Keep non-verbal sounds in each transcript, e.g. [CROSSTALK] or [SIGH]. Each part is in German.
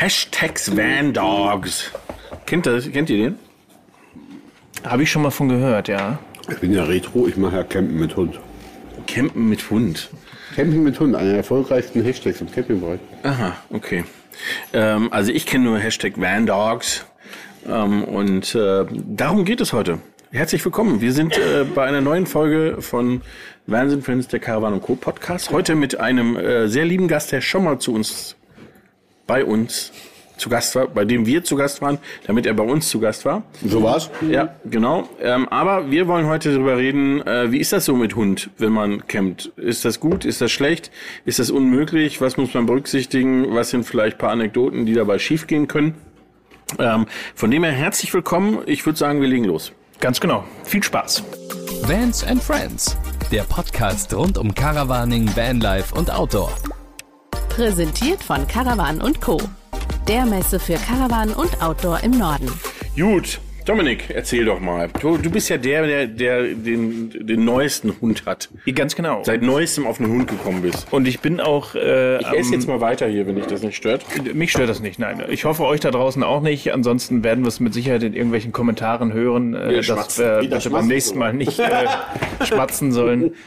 Hashtags Van Dogs. Kennt, das, kennt ihr den? Habe ich schon mal von gehört, ja. Ich bin ja Retro, ich mache ja Campen mit Hund. Campen mit Hund. Camping mit Hund, einer der erfolgreichsten Hashtags im Campingbereich. Aha, okay. Ähm, also ich kenne nur Hashtag Van Dogs. Ähm, und äh, darum geht es heute. Herzlich willkommen. Wir sind äh, bei einer neuen Folge von Wahnsinn Friends, der Caravan Co. Podcast. Heute mit einem äh, sehr lieben Gast, der schon mal zu uns, bei uns zu Gast war, bei dem wir zu Gast waren, damit er bei uns zu Gast war. So war's? Ja, genau. Ähm, aber wir wollen heute darüber reden, äh, wie ist das so mit Hund, wenn man campt? Ist das gut? Ist das schlecht? Ist das unmöglich? Was muss man berücksichtigen? Was sind vielleicht ein paar Anekdoten, die dabei schiefgehen können? Ähm, von dem her herzlich willkommen. Ich würde sagen, wir legen los. Ganz genau. Viel Spaß. Vans and Friends, der Podcast rund um Caravaning, Vanlife und Outdoor. Präsentiert von Caravan und Co. Der Messe für Caravan und Outdoor im Norden. Gut, Dominik, erzähl doch mal. Du, du bist ja der, der, der den, den neuesten Hund hat. Ganz genau. Seit neuestem auf einen Hund gekommen bist. Und ich bin auch. Äh, Ich esse jetzt mal weiter hier, wenn dich das nicht stört. Mich stört das nicht, nein. Ich hoffe euch da draußen auch nicht. Ansonsten werden wir es mit Sicherheit in irgendwelchen Kommentaren hören, äh, Wir dass wir beim nächsten Mal nicht äh, schmatzen sollen. [LAUGHS]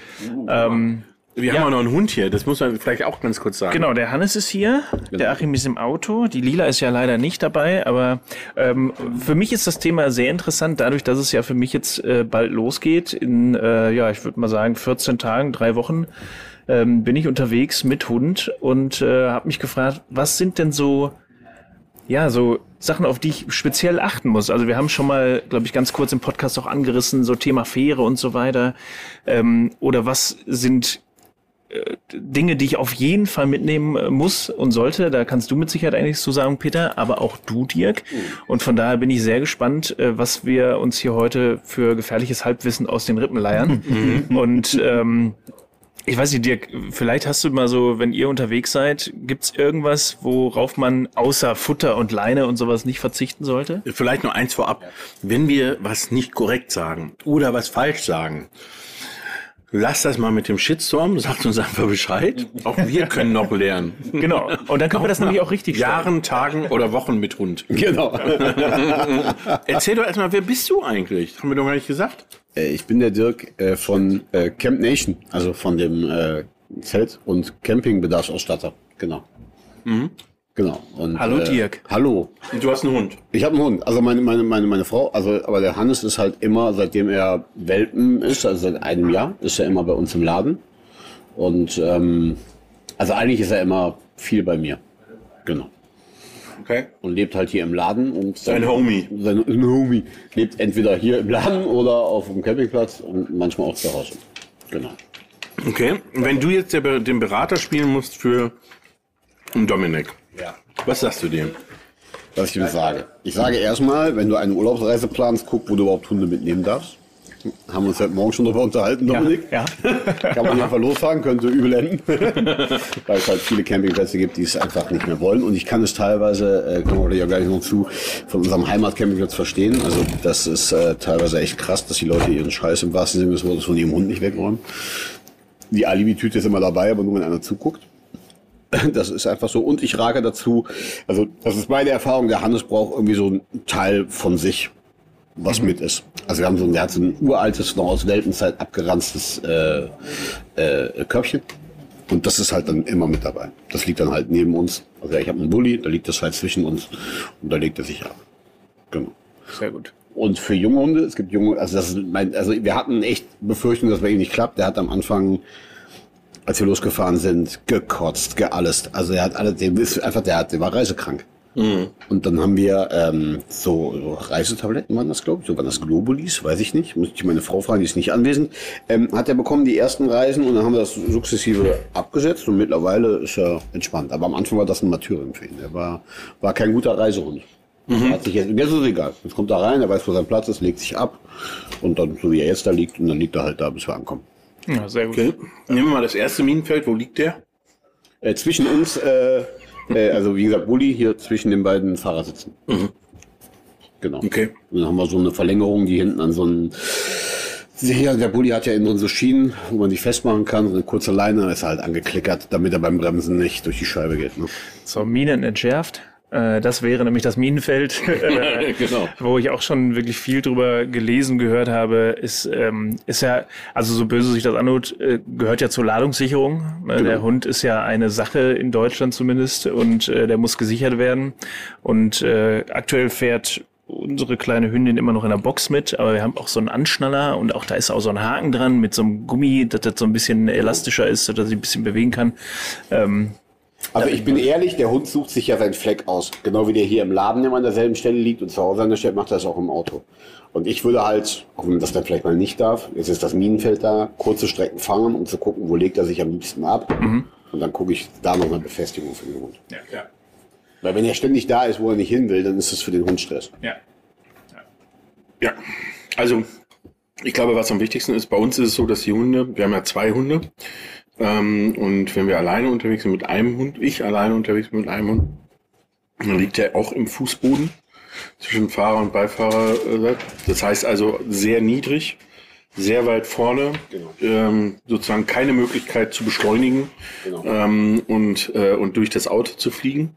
Ähm, Wir haben auch noch einen Hund hier, das muss man vielleicht auch ganz kurz sagen. Genau, der Hannes ist hier, der Achim ist im Auto, die Lila ist ja leider nicht dabei, aber ähm, für mich ist das Thema sehr interessant, dadurch, dass es ja für mich jetzt äh, bald losgeht. In, äh, ja, ich würde mal sagen, 14 Tagen, drei Wochen ähm, bin ich unterwegs mit Hund und äh, habe mich gefragt, was sind denn so ja, so Sachen, auf die ich speziell achten muss. Also wir haben schon mal, glaube ich, ganz kurz im Podcast auch angerissen, so Thema Fähre und so weiter. Ähm, oder was sind Dinge, die ich auf jeden Fall mitnehmen äh, muss und sollte. Da kannst du mit Sicherheit eigentlich zu sagen, Peter, aber auch du, Dirk. Und von daher bin ich sehr gespannt, äh, was wir uns hier heute für gefährliches Halbwissen aus den Rippen leiern. und ähm, ich weiß nicht, Dirk, vielleicht hast du mal so, wenn ihr unterwegs seid, gibt's irgendwas, worauf man außer Futter und Leine und sowas nicht verzichten sollte? Vielleicht nur eins vorab. Wenn wir was nicht korrekt sagen oder was falsch sagen, lass das mal mit dem Shitstorm, sagt uns einfach Bescheid. Auch wir können noch lernen. Genau. Und dann können wir das nämlich auch richtig stellen. Jahren, Tagen oder Wochen mit Hund. Genau. [LAUGHS] Erzähl doch erstmal, wer bist du eigentlich? Haben wir doch gar nicht gesagt. Äh, ich bin der Dirk äh, von äh, Camp Nation, also von dem Zelt- und Campingbedarfsausstatter. Genau. Genau. Und, Hallo, äh, Dirk. Hallo. Und du hast einen Hund. Ich habe einen Hund. Also meine, meine, meine, meine Frau, also aber der Hannes ist halt immer, seitdem er Welpen ist, also seit einem Jahr, ist er immer bei uns im Laden. Und ähm, also eigentlich ist er immer viel bei mir. Genau. Okay. Und lebt halt hier im Laden und Sein Homie. Sein sein Homie lebt entweder hier im Laden oder auf dem Campingplatz und manchmal auch zu Hause. Genau. Okay. Wenn du jetzt den Berater spielen musst für Dominik, Ja. was sagst du dem? Was ich ihm sage. Ich sage erstmal, wenn du eine Urlaubsreise planst, guck, wo du überhaupt Hunde mitnehmen darfst. Haben wir uns heute Morgen schon darüber unterhalten, Dominik. Ja. [LAUGHS] Kann man einfach losfahren, könnte übel enden. [LAUGHS] Weil es halt viele Campingplätze gibt, die es einfach nicht mehr wollen. Und ich kann es teilweise, äh, kommen wir ja gleich noch zu, von unserem Heimatcampingplatz verstehen. Also das ist äh, teilweise echt krass, dass die Leute ihren Scheiß im wahrsten Sinne des Wortes von ihrem Hund nicht wegräumen. Die Alibi-Tüte ist immer dabei, aber nur wenn einer zuguckt. [LAUGHS] Das ist einfach so. Und ich rage dazu, also das ist meine Erfahrung, der Hannes braucht irgendwie so ein Teil von sich, was mit ist. Also wir haben so ein, der hat so ein uraltes, noch aus Weltenzeit abgeranztes äh, äh, Körbchen. Und das ist halt dann immer mit dabei. Das liegt dann halt neben uns. Also ich habe einen Bulli, da liegt das halt zwischen uns und da legt er sich ab. Genau. Sehr gut. Und für junge Hunde, es gibt junge, also das ist mein, also wir hatten echt Befürchtung, dass bei ihm nicht klappt. Der hat am Anfang, als wir losgefahren sind, gekotzt, geallest. Also er hat alle, dem ist einfach, der hat, der war reisekrank. Und dann haben wir ähm, so, so Reisetabletten waren das, glaube ich, so waren das Globulis, weiß ich nicht. Muss ich meine Frau fragen, die ist nicht anwesend. Ähm, hat er bekommen die ersten Reisen und dann haben wir das sukzessive abgesetzt und mittlerweile ist er entspannt. Aber am Anfang war das ein Martyrium für ihn. Er war, war kein guter Reisehund. Hat sich jetzt, jetzt ist es egal. Jetzt kommt er rein, er weiß, wo sein Platz ist, legt sich ab und dann, so wie er jetzt da liegt, und dann liegt er halt da, bis wir ankommen. Ja, sehr gut. Okay. Nehmen wir mal das erste Minenfeld. Wo liegt der? Äh, zwischen uns, äh, äh, also wie gesagt, Bulli hier zwischen den beiden Fahrersitzen. Genau. Okay. Und dann haben wir so eine Verlängerung, die hinten an so einen Ja, der Bulli hat ja innen drin so Schienen, wo man sich festmachen kann. So eine kurze Leine ist halt angeklickert, damit er beim Bremsen nicht durch die Scheibe geht. Ne? So, Minen entschärft. Äh, das wäre nämlich das Minenfeld, [LAUGHS] äh, Genau. wo ich auch schon wirklich viel drüber gelesen, gehört habe. Ist, ähm, ist ja, also so böse sich das anhört, äh, gehört ja zur Ladungssicherung. Äh, Der Hund ist ja eine Sache in Deutschland zumindest und äh, der muss gesichert werden. Und äh, aktuell fährt unsere kleine Hündin immer noch in der Box mit, aber wir haben auch so einen Anschnaller und auch da ist auch so ein Haken dran mit so einem Gummi, dass das so ein bisschen elastischer ist, dass er sich ein bisschen bewegen kann. Ähm, Also ich bin ehrlich, der Hund sucht sich ja seinen Fleck aus. Genau wie der hier im Laden immer an derselben Stelle liegt und zu Hause an der Stelle macht er das auch im Auto. Und ich würde halt, auch wenn man das dann vielleicht mal nicht darf, jetzt ist das Minenfeld da, kurze Strecken fangen, um zu gucken, wo legt er sich am liebsten ab. Und dann gucke ich da noch eine Befestigung für den Hund. ja, ja, Weil wenn er ständig da ist, wo er nicht hin will, dann ist das für den Hund Stress. ja. Ja, also ich glaube, was am wichtigsten ist, bei uns ist es so, dass die Hunde, wir haben ja zwei Hunde, ähm, und wenn wir alleine unterwegs sind mit einem Hund, ich alleine unterwegs bin mit einem Hund, dann liegt er auch im Fußboden zwischen Fahrer und Beifahrer. äh, Das heißt also sehr niedrig, sehr weit vorne, ähm, sozusagen keine Möglichkeit zu beschleunigen Genau. ähm, und, äh, und durch das Auto zu fliegen.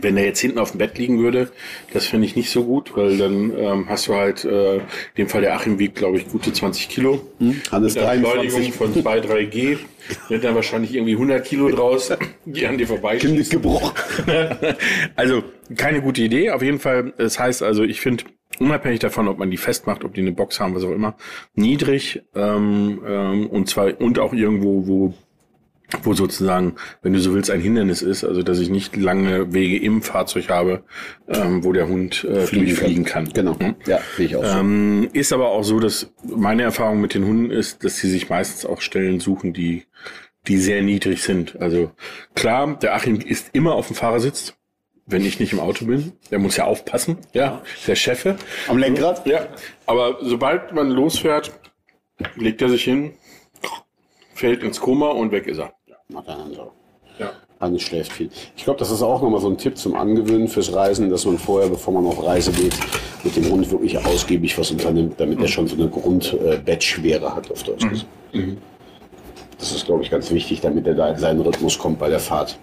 Wenn der jetzt hinten auf dem Bett liegen würde, das finde ich nicht so gut, weil dann ähm, hast du halt, äh, in dem Fall der Achim wiegt, glaube ich, gute 20 Kilo. Hannes Mit einer Beschleunigung 23. von 2, 3 G. Wird dann wahrscheinlich irgendwie 100 Kilo draus, die an dir vorbeischießen. Kind gebrochen. [LAUGHS] Also keine gute Idee. Auf jeden Fall, das heißt also, ich finde, unabhängig davon, ob man die festmacht, ob die eine Box haben, was auch immer, niedrig ähm, ähm, und zwar und auch irgendwo, wo wo sozusagen, wenn du so willst, ein Hindernis ist, also dass ich nicht lange Wege im Fahrzeug habe, ähm, wo der Hund äh, durchfliegen kann. Genau. Ja, sehe ich auch so. Ähm, ist aber auch so, dass meine Erfahrung mit den Hunden ist, dass sie sich meistens auch Stellen suchen, die, die sehr niedrig sind. Also klar, der Achim ist immer auf dem Fahrersitz, wenn ich nicht im Auto bin. Der muss ja aufpassen, ja, der Chefe. Am Lenkrad? Ja, aber sobald man losfährt, legt er sich hin, fällt ins Koma und weg ist er. Macht er dann so. Ja. Hannes schläft viel. Ich glaube, das ist auch nochmal so ein Tipp zum Angewöhnen fürs Reisen, dass man vorher, bevor man auf Reise geht, mit dem Hund wirklich ausgiebig was unternimmt, damit er schon so eine Grundbettschwere hat, auf Deutsch gesagt. Das ist, glaube ich, ganz wichtig, damit er da in seinen Rhythmus kommt bei der Fahrt.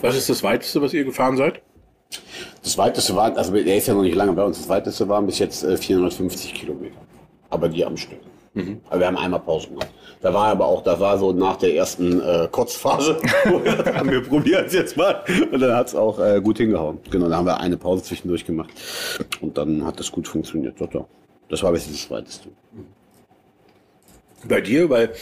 Was ist das weiteste, was ihr gefahren seid? Das weiteste war, also er ist ja noch nicht lange bei uns, das weiteste waren bis jetzt äh, 450 Kilometer. Aber die am Stück. Aber wir haben einmal Pause gemacht. Da war aber auch, da war so nach der ersten äh, Kotzphase, [LAUGHS] haben, wir probieren es jetzt mal. Und dann hat es auch äh, gut hingehauen. Genau, da haben wir eine Pause zwischendurch gemacht. Und dann hat das gut funktioniert. Das war bis jetzt das weiteste. Bei dir, weil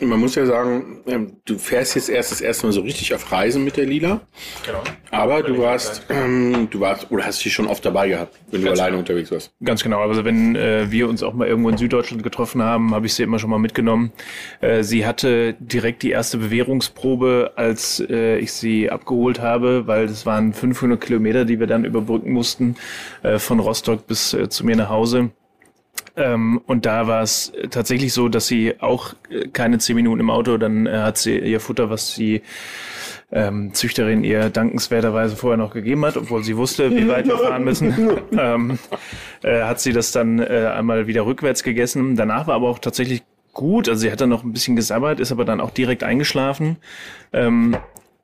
man muss ja sagen, ähm, du fährst jetzt erst das erste Mal so richtig auf Reisen mit der Lila. Genau. Aber du warst, ähm, du warst, oder hast dich schon oft dabei gehabt, wenn du Ganz alleine genau. unterwegs warst. Ganz genau. Also wenn äh, wir uns auch mal irgendwo in Süddeutschland getroffen haben, habe ich sie immer schon mal mitgenommen. Äh, sie hatte direkt die erste Bewährungsprobe, als äh, ich sie abgeholt habe, weil das waren 500 Kilometer, die wir dann überbrücken mussten äh, von Rostock bis äh, zu mir nach Hause. Ähm, und da war es tatsächlich so, dass sie auch äh, keine zehn Minuten im Auto, dann äh, hat sie ihr Futter, was die ähm, Züchterin ihr dankenswerterweise vorher noch gegeben hat, obwohl sie wusste, wie weit wir fahren müssen, [LAUGHS] ähm, äh, hat sie das dann äh, einmal wieder rückwärts gegessen. Danach war aber auch tatsächlich gut, also sie hat dann noch ein bisschen gesabbert, ist aber dann auch direkt eingeschlafen. Ähm,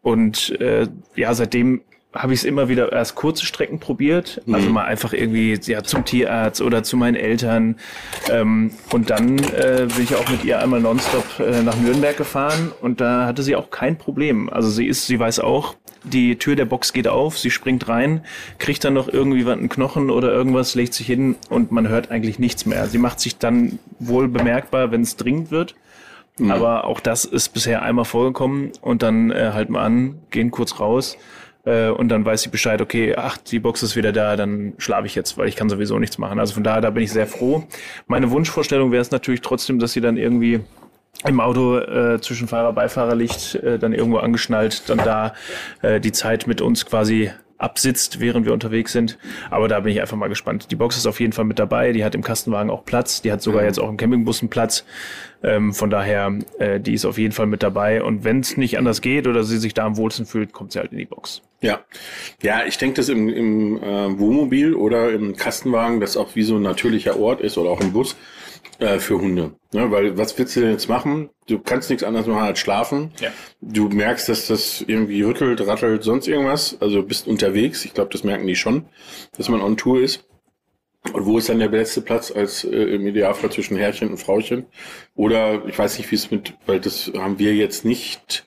und äh, ja, seitdem habe ich es immer wieder erst kurze Strecken probiert, also mal einfach irgendwie ja zum Tierarzt oder zu meinen Eltern ähm, und dann äh, bin ich auch mit ihr einmal nonstop äh, nach Nürnberg gefahren und da hatte sie auch kein Problem. Also sie ist, sie weiß auch, die Tür der Box geht auf, sie springt rein, kriegt dann noch irgendwie einen Knochen oder irgendwas, legt sich hin und man hört eigentlich nichts mehr. Sie macht sich dann wohl bemerkbar, wenn es dringend wird. Aber auch das ist bisher einmal vorgekommen und dann äh, halten wir an, gehen kurz raus äh, und dann weiß sie Bescheid, okay, ach, die Box ist wieder da, dann schlafe ich jetzt, weil ich kann sowieso nichts machen. Also von daher, da bin ich sehr froh. Meine Wunschvorstellung wäre es natürlich trotzdem, dass sie dann irgendwie im Auto äh, zwischen Fahrer Beifahrer liegt, äh, dann irgendwo angeschnallt, dann da äh, die Zeit mit uns quasi absitzt, während wir unterwegs sind. Aber da bin ich einfach mal gespannt. Die Box ist auf jeden Fall mit dabei. Die hat im Kastenwagen auch Platz. Die hat sogar jetzt auch im Campingbus einen Platz. Ähm, von daher, äh, die ist auf jeden Fall mit dabei. Und wenn es nicht anders geht oder sie sich da am wohlsten fühlt, kommt sie halt in die Box. Ja, ja, ich denke, dass im, im äh, Wohnmobil oder im Kastenwagen das auch wie so ein natürlicher Ort ist oder auch im Bus, äh, für Hunde. Ne? Weil was willst du denn jetzt machen? Du kannst nichts anderes machen als schlafen. Ja. Du merkst, dass das irgendwie rüttelt, rattelt, sonst irgendwas. Also bist unterwegs. Ich glaube, das merken die schon, dass man on Tour ist. Und wo ist dann der beste Platz als äh, im Idealfall zwischen Herrchen und Frauchen? Oder ich weiß nicht, wie es mit, weil das haben wir jetzt nicht.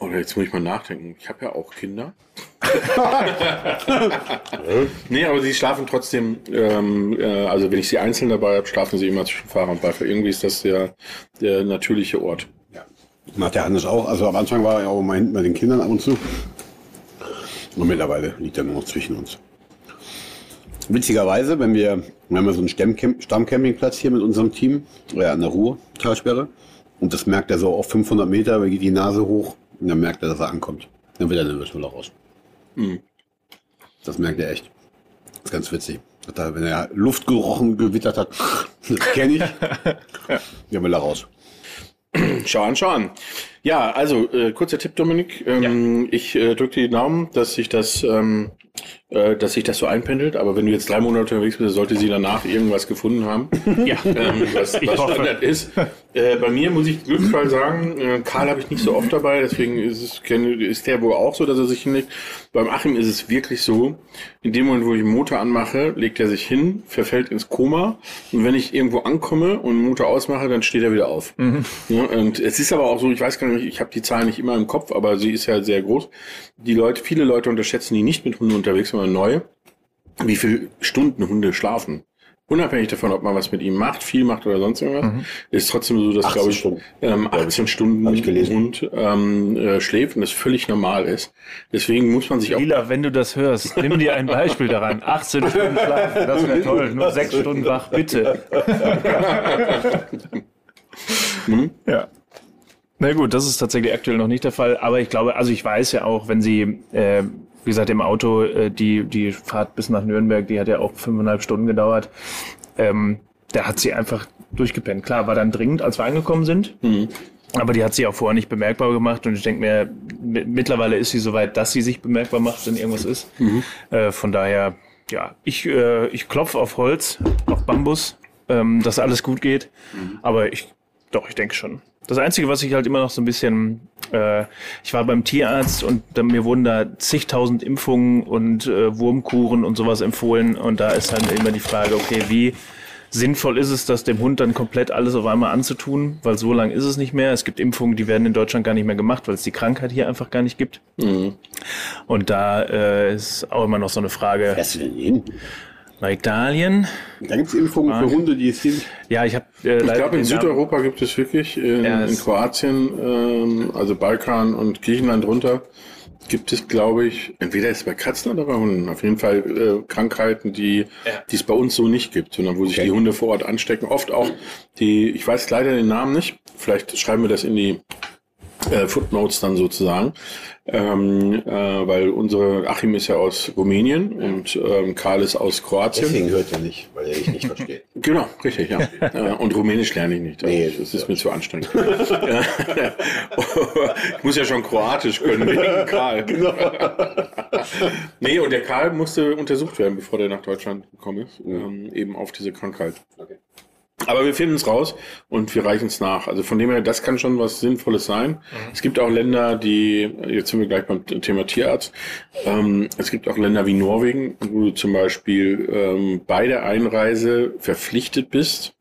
Oder jetzt muss ich mal nachdenken. Ich habe ja auch Kinder. [LAUGHS] nee, aber sie schlafen trotzdem, ähm, äh, also wenn ich sie einzeln dabei habe, schlafen sie immer zwischen Fahrer und Beifahrer. Irgendwie ist das der, der natürliche Ort. Macht der Hannes auch. Also am Anfang war er auch mal hinten bei den Kindern ab und zu. Und mittlerweile liegt er nur noch zwischen uns. Witzigerweise, wenn wir, wir haben ja so einen Stammcamp Stammcampingplatz hier mit unserem Team, äh, an der Ruhr-Talsperre. Und das merkt er so auf 500 Meter, geht die Nase hoch und dann merkt er, dass er ankommt. Dann wird er nervös will er raus. Das merkt er echt. Das ist ganz witzig. Hat er, wenn er Luft gerochen, gewittert hat, [LAUGHS] das kenne ich, [LAUGHS] dann will er raus. Schau an, schau an. Ja, also äh, kurzer Tipp, Dominik. Ähm, Ich äh, drücke dir die Daumen, dass sich das, ähm, äh, dass sich das so einpendelt. Aber wenn du jetzt drei Monate unterwegs bist, sollte sie danach irgendwas gefunden haben, [LAUGHS] Ja. ähm, was, was. Standard ist. Äh, bei mir muss ich Glücksfall sagen, äh, Karl habe ich nicht so oft dabei, deswegen ist es ist der wohl auch so, dass er sich hinlegt. Beim Achim ist es wirklich so, in dem Moment, wo ich den Motor anmache, legt er sich hin, verfällt ins Koma und wenn ich irgendwo ankomme und den Motor ausmache, dann steht er wieder auf. Ja, und es ist aber auch so, ich weiß gar nicht, ich habe die Zahlen nicht immer im Kopf, aber sie ist ja sehr groß. Die Leute, viele Leute unterschätzen, die nicht mit Hunden unterwegs sind, sondern neu, wie viele Stunden Hunde schlafen. Unabhängig davon, ob man was mit ihm macht, viel macht oder sonst irgendwas, ist trotzdem so, dass, 18 glaube ich, Stunden. ähm, 18 Stunden Hab ich gelesen. ein Hund ähm, äh, schläft und das völlig normal ist. Deswegen muss man sich auch Lila, wenn du das hörst, nimm dir ein Beispiel daran. 18 Stunden schlafen, das wäre toll. Nur 6 Stunden wach, bitte. [LAUGHS] Ja. Na gut, das ist tatsächlich aktuell noch nicht der Fall. Aber ich glaube, also ich weiß ja auch, wenn sie, äh, wie gesagt, im Auto, äh, die, die Fahrt bis nach Nürnberg, die hat ja auch fünfeinhalb Stunden gedauert. Ähm, da hat sie einfach durchgepennt. Klar, war dann dringend, als wir angekommen sind. Aber die hat sie auch vorher nicht bemerkbar gemacht und ich denke mir, mi- mittlerweile ist sie soweit, dass sie sich bemerkbar macht, wenn irgendwas ist. Äh, von daher, ja, ich, äh, ich klopfe auf Holz, auf Bambus, ähm, dass alles gut geht. Aber ich, doch, ich denke schon. Das Einzige, was ich halt immer noch so ein bisschen, äh, ich war beim Tierarzt und dann, mir wurden da zigtausend Impfungen und äh, Wurmkuren und sowas empfohlen und da ist dann immer die Frage, okay, wie sinnvoll ist es, das dem Hund dann komplett alles auf einmal anzutun, weil so lang ist es nicht mehr. Es gibt Impfungen, die werden in Deutschland gar nicht mehr gemacht, weil es die Krankheit hier einfach gar nicht gibt. Und da äh, ist auch immer noch so eine Frage. Du denn hin? Nach Italien? Da gibt es Impfungen für Hunde, die es sind. Ja, ich habe äh, Ich glaube, in Südeuropa gibt es wirklich, in, Ja, in Kroatien, ähm, also Balkan und Griechenland runter, gibt es, glaube ich, entweder ist es bei Katzen oder bei Hunden, auf jeden Fall äh, Krankheiten, die die es bei uns so nicht gibt, sondern wo sich Okay. die Hunde vor Ort anstecken. Oft auch die, ich weiß leider den Namen nicht, vielleicht schreiben wir das in die äh, Footnotes dann sozusagen, ähm, äh, weil unsere Achim ist ja aus Rumänien und ähm, Karl ist aus Kroatien. Deswegen hört er nicht, weil er dich nicht versteht. [LAUGHS] Genau, richtig, ja. [LAUGHS] Äh, Und Rumänisch lerne ich nicht. Also Nee, das ist mir zu anstrengend. [LAUGHS] ich muss ja schon Kroatisch können, wegen Karl. nee, und der Karl musste untersucht werden, bevor der nach Deutschland gekommen ist, ähm, eben auf diese Krankheit. Aber wir finden es raus und wir reichen es nach. Also von dem her, das kann schon was Sinnvolles sein. Es gibt auch Länder, die, jetzt sind wir gleich beim Thema Tierarzt, ähm, es gibt auch Länder wie Norwegen, wo du zum Beispiel ähm, bei der Einreise verpflichtet bist,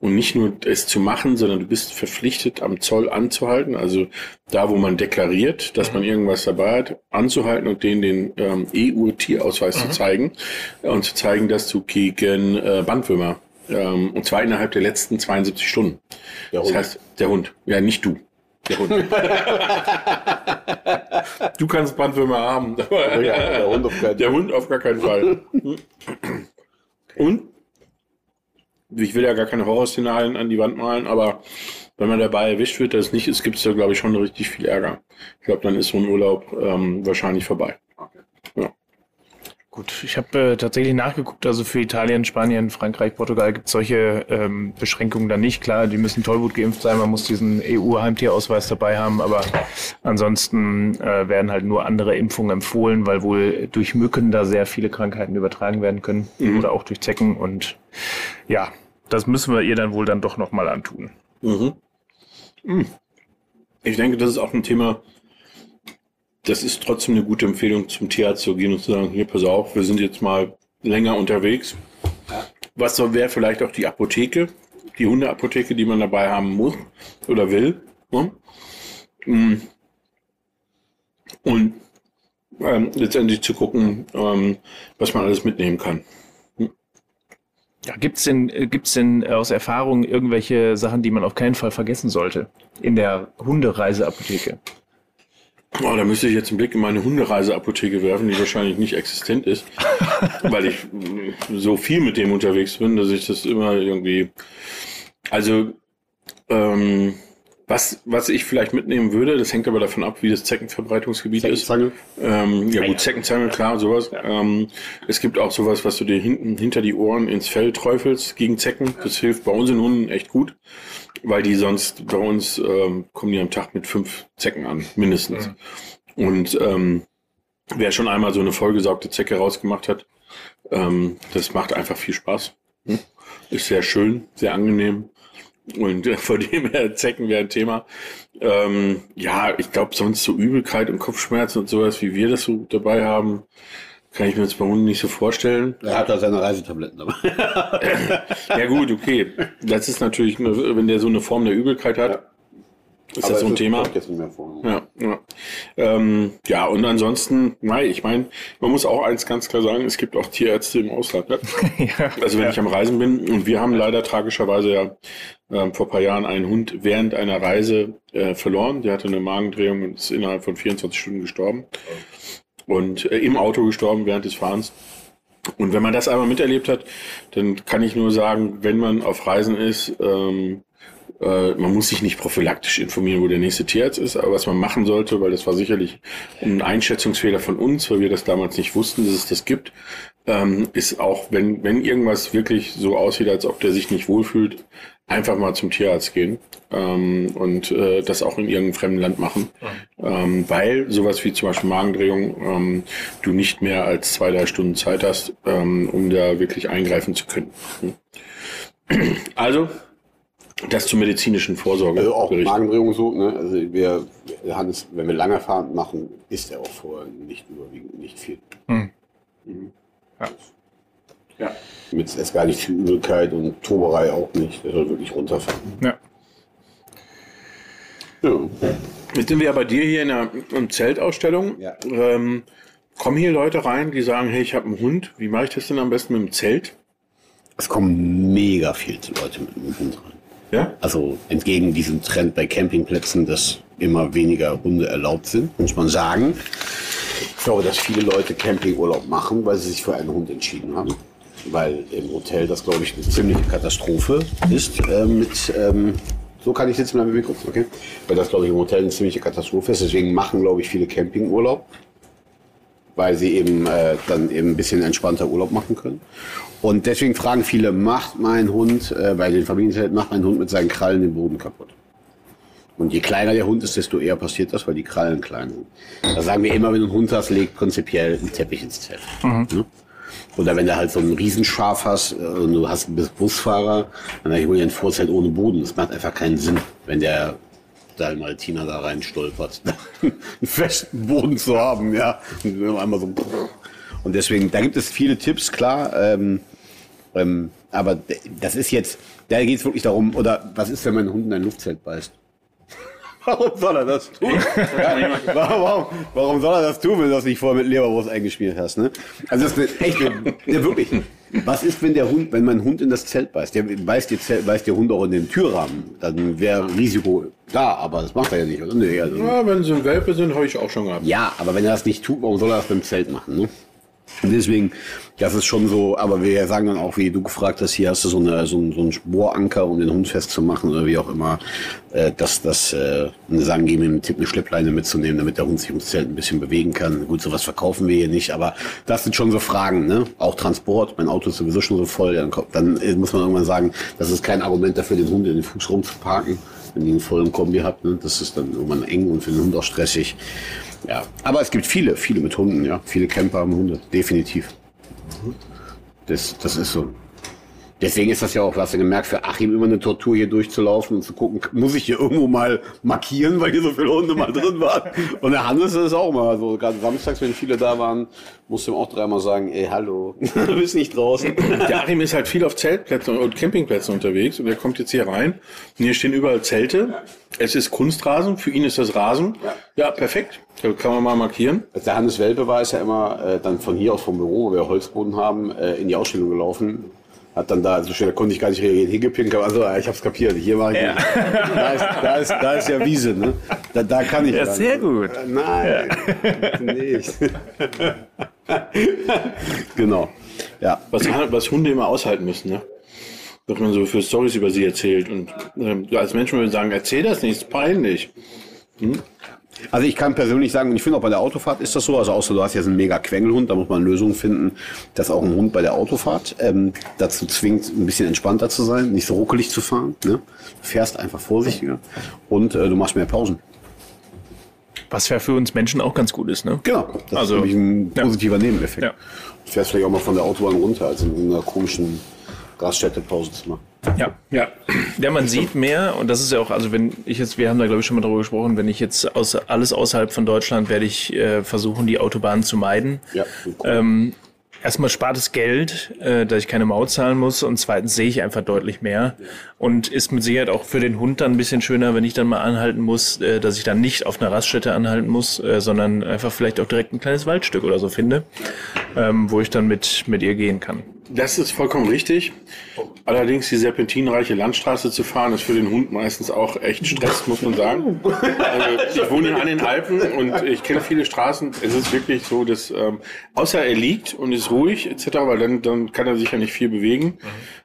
und nicht nur es zu machen, sondern du bist verpflichtet, am Zoll anzuhalten. Also da, wo man deklariert, dass man irgendwas dabei hat, anzuhalten und denen den ähm, EU-Tierausweis zu zeigen und zu zeigen, dass du gegen äh, Bandwürmer ähm, und zwar innerhalb der letzten 72 Stunden. Der Das Hund. heißt, der Hund. Ja, nicht du. Der Hund. du kannst Bandwürmer haben. [LAUGHS] aber ja, der Hund auf keinen der Hund auf gar keinen Fall. Und ich will ja gar keine Horrorszenarien an die Wand malen, aber wenn man dabei erwischt wird, dass es nicht ist, gibt es da, glaube ich, schon richtig viel Ärger. Ich glaube, dann ist so ein Urlaub ähm, wahrscheinlich vorbei. Gut, ich habe äh, tatsächlich nachgeguckt, also für Italien, Spanien, Frankreich, Portugal gibt es solche ähm, Beschränkungen dann nicht. Klar, die müssen Tollwut geimpft sein, man muss diesen EU-Heimtierausweis dabei haben, aber ansonsten äh, werden halt nur andere Impfungen empfohlen, weil wohl durch Mücken da sehr viele Krankheiten übertragen werden können oder auch durch Zecken und ja, das müssen wir ihr dann wohl dann doch nochmal antun. Ich denke, das ist auch ein Thema, das ist trotzdem eine gute Empfehlung, zum Tierarzt zu gehen und zu sagen, hier, pass auf, wir sind jetzt mal länger unterwegs. Was so wäre vielleicht auch die Apotheke, die Hundeapotheke, die man dabei haben muss oder will. Ne? Mm. Und ähm, letztendlich zu gucken, ähm, was man alles mitnehmen kann. Ja, gibt's denn, äh, gibt's denn aus Erfahrung irgendwelche Sachen, die man auf keinen Fall vergessen sollte in der Hundereiseapotheke? Oh, da müsste ich jetzt einen Blick in meine Hundereiseapotheke werfen, die wahrscheinlich nicht existent ist, [LAUGHS] weil ich so viel mit dem unterwegs bin, dass ich das immer irgendwie. Also, ähm, was, was ich vielleicht mitnehmen würde, das hängt aber davon ab, wie das Zeckenverbreitungsgebiet ist. Zeckenzange? Ähm, ja gut, Zeckenzange, klar, sowas. Ähm, es gibt auch sowas, was du dir hinten hinter die Ohren ins Fell träufelst gegen Zecken. Das hilft bei uns in Hunden echt gut, weil die sonst bei uns ähm, kommen die am Tag mit fünf Zecken an, mindestens. Und ähm, wer schon einmal so eine vollgesaugte Zecke rausgemacht hat, ähm, das macht einfach viel Spaß. Hm? Ist sehr schön, sehr angenehm. Und äh, vor dem her Zecken wäre ein Thema. Ähm, ja, ich glaube, sonst so Übelkeit und Kopfschmerzen und sowas, wie wir das so dabei haben, kann ich mir jetzt bei Hunden nicht so vorstellen. Er hat da seine Reisetabletten dabei. [LAUGHS] Ja gut, okay. Das ist natürlich, eine, wenn der so eine Form der Übelkeit hat, ist das so ein Thema. Jetzt nicht mehr vor. Ja, ja. Ähm, ja, und ansonsten, nein, ich meine, man muss auch eins ganz klar sagen, es gibt auch Tierärzte im Ausland. Ne? [LAUGHS] ja. Also wenn ich am Reisen bin und wir haben leider tragischerweise ja ähm, vor ein paar Jahren einen Hund während einer Reise äh, verloren. Der hatte eine Magendrehung und ist innerhalb von 24 Stunden gestorben. Und äh, im Auto gestorben während des Fahrens. Und wenn man das einmal miterlebt hat, dann kann ich nur sagen, wenn man auf Reisen ist, ähm, äh, man muss sich nicht prophylaktisch informieren, wo der nächste Tierarzt ist, aber was man machen sollte, weil das war sicherlich ein Einschätzungsfehler von uns, weil wir das damals nicht wussten, dass es das gibt, ähm, ist auch, wenn, wenn irgendwas wirklich so aussieht, als ob der sich nicht wohlfühlt, einfach mal zum Tierarzt gehen ähm, und äh, das auch in irgendeinem fremden Land machen, ähm, weil sowas wie zum Beispiel Magendrehung ähm, du nicht mehr als zwei, drei Stunden Zeit hast, ähm, um da wirklich eingreifen zu können. Hm. Also, das zur medizinischen Vorsorge. Also auch Bericht. Magendrehung so, ne? Also wir, Hannes, wenn wir lange Fahren machen, isst er auch vorher nicht überwiegend nicht viel. Hm. Mhm. Ja. Ja. Mit erst gar nicht viel Übelkeit und Toberei auch nicht. Der soll wirklich runterfahren. Ja. Ja. Jetzt sind wir ja bei dir hier in der in Zeltausstellung. Ja. Ähm, kommen hier Leute rein, die sagen, hey, ich habe einen Hund. Wie mache ich das denn am besten mit dem Zelt? Es kommen mega viele Leute mit dem Hund rein. Ja? Also entgegen diesem Trend bei Campingplätzen, dass immer weniger Hunde erlaubt sind, muss man sagen. Ich glaube, dass viele Leute Campingurlaub machen, weil sie sich für einen Hund entschieden haben. Weil im Hotel das, glaube ich, eine ziemliche Katastrophe ist. Äh, mit, ähm, so kann ich sitzen bleiben, wie kurz, okay? Weil das, glaube ich, im Hotel eine ziemliche Katastrophe ist. Deswegen machen, glaube ich, viele Campingurlaub. Weil sie eben äh, dann eben ein bisschen entspannter Urlaub machen können. Und deswegen fragen viele, macht mein Hund, äh, bei den Familienzelten, macht mein Hund mit seinen Krallen den Boden kaputt? Und je kleiner der Hund ist, desto eher passiert das, weil die Krallen klein sind. Da sagen wir immer, wenn du einen Hund hast, leg prinzipiell einen Teppich ins Zelt. Ne? Oder wenn du halt so einen Riesenschaf hast äh, und du hast, bist Busfahrer, dann ich hol dir ein Vorzelt ohne Boden. Das macht einfach keinen Sinn, wenn der Dalmatiner da rein stolpert, [LAUGHS] einen festen Boden zu haben, ja. Und einmal so. Und deswegen, da gibt es viele Tipps, klar. Ähm, ähm, aber das ist jetzt, da geht es wirklich darum, oder was ist, wenn mein Hund in ein Luftzelt beißt? [LAUGHS] Warum soll er das tun? [LAUGHS] Ja, warum, warum soll er das tun, wenn du das nicht vorher mit Leberwurst eingespielt hast? Ne? Also das ist eine, echt, eine, ja, wirklich. Was ist, wenn der Hund, wenn mein Hund in das Zelt beißt? Der beißt, die Zelt, beißt der Hund auch in den Türrahmen. Dann wäre Risiko da, aber das macht er ja nicht. Oder? Nee, also, Ja, wenn sie ein Welpe sind, habe ich auch schon gehabt. ja, aber wenn er das nicht tut, warum soll er das beim Zelt machen? Ne? Deswegen, das ist schon so, aber wir sagen dann auch, wie du gefragt hast, hier hast du so, eine, so, einen, so einen Sporanker, um den Hund festzumachen oder wie auch immer, äh, dass das, äh, sagen, geben ihm einen Tipp, eine Schleppleine mitzunehmen, damit der Hund sich ums Zelt ein bisschen bewegen kann. Gut, sowas verkaufen wir hier nicht, aber das sind schon so Fragen, ne? Auch Transport, mein Auto ist sowieso schon so voll, dann, kommt- dann äh, muss man irgendwann sagen, das ist kein Argument dafür, den Hund in den Fuß rumzuparken, wenn ihr einen vollen Kombi habt, ne? Das ist dann irgendwann eng und für den Hund auch stressig. Ja, aber es gibt viele, viele mit Hunden, ja. Viele Camper haben Hunde, definitiv. Das, das ist so. Deswegen ist das ja auch, hast du gemerkt, für Achim immer eine Tortur hier durchzulaufen und zu gucken, muss ich hier irgendwo mal markieren, weil hier so viele Hunde mal drin waren. [LAUGHS] Und der Hannes ist auch mal so, gerade samstags, wenn viele da waren, musste ihm auch dreimal sagen, ey, hallo, [LAUGHS] du bist nicht draußen. Der Achim ist halt viel auf Zeltplätzen und Campingplätzen unterwegs und er kommt jetzt hier rein. Und hier stehen überall Zelte. Es ist Kunstrasen, für ihn ist das Rasen. Ja, perfekt. Da kann man mal markieren. Der Hannes Welpe war ist ja immer äh, dann von hier aus vom Büro, wo wir Holzboden haben, äh, in die Ausstellung gelaufen. Hat dann da, also schnell konnte ich gar nicht reagieren, hingepinkt, also ich hab's kapiert, hier war ich nicht. Da ist, da, ist, da ist ja Wiese, ne? Da, da kann ich Ja, dann. sehr gut. Äh, Nein, nicht. [LAUGHS] genau. Ja. Was, was Hunde immer aushalten müssen, ne? Dass man so für Stories über sie erzählt. Und ja, als Mensch würde man sagen, erzähl das nicht, ist peinlich. Also ich kann persönlich sagen, und ich finde auch bei der Autofahrt ist das so, also außer du hast jetzt einen mega Quengelhund, da muss man Lösungen finden, dass auch ein Hund bei der Autofahrt ähm, dazu zwingt, ein bisschen entspannter zu sein, nicht so ruckelig zu fahren. Ne? Du fährst einfach vorsichtiger und äh, du machst mehr Pausen. Was ja für uns Menschen auch ganz gut ist, ne? Genau, das Also, ist nämlich ein ja. positiver Nebeneffekt. Ja. Du fährst vielleicht auch mal von der Autobahn runter, als in einer komischen Raststätte Pause zu machen. Ja. Ja. Ja, man sieht mehr und das ist ja auch, also wenn ich jetzt, wir haben da glaube ich schon mal drüber gesprochen, wenn ich jetzt aus, alles außerhalb von Deutschland werde ich äh, versuchen, die Autobahn zu meiden. Ja, Ähm, erstmal spart es Geld, äh, dass ich keine Maut zahlen muss und zweitens sehe ich einfach deutlich mehr und ist mit Sicherheit auch für den Hund dann ein bisschen schöner, wenn ich dann mal anhalten muss, äh, dass ich dann nicht auf einer Raststätte anhalten muss, äh, sondern einfach vielleicht auch direkt ein kleines Waldstück oder so finde, ähm, wo ich dann mit, mit ihr gehen kann. Das ist vollkommen richtig. Allerdings die serpentinreiche Landstraße zu fahren, ist für den Hund meistens auch echt Stress, muss man sagen. Also ich wohne an den Alpen und ich kenne viele Straßen. Es ist wirklich so, dass ähm, außer er liegt und ist ruhig etc., weil dann, dann kann er sich ja nicht viel bewegen.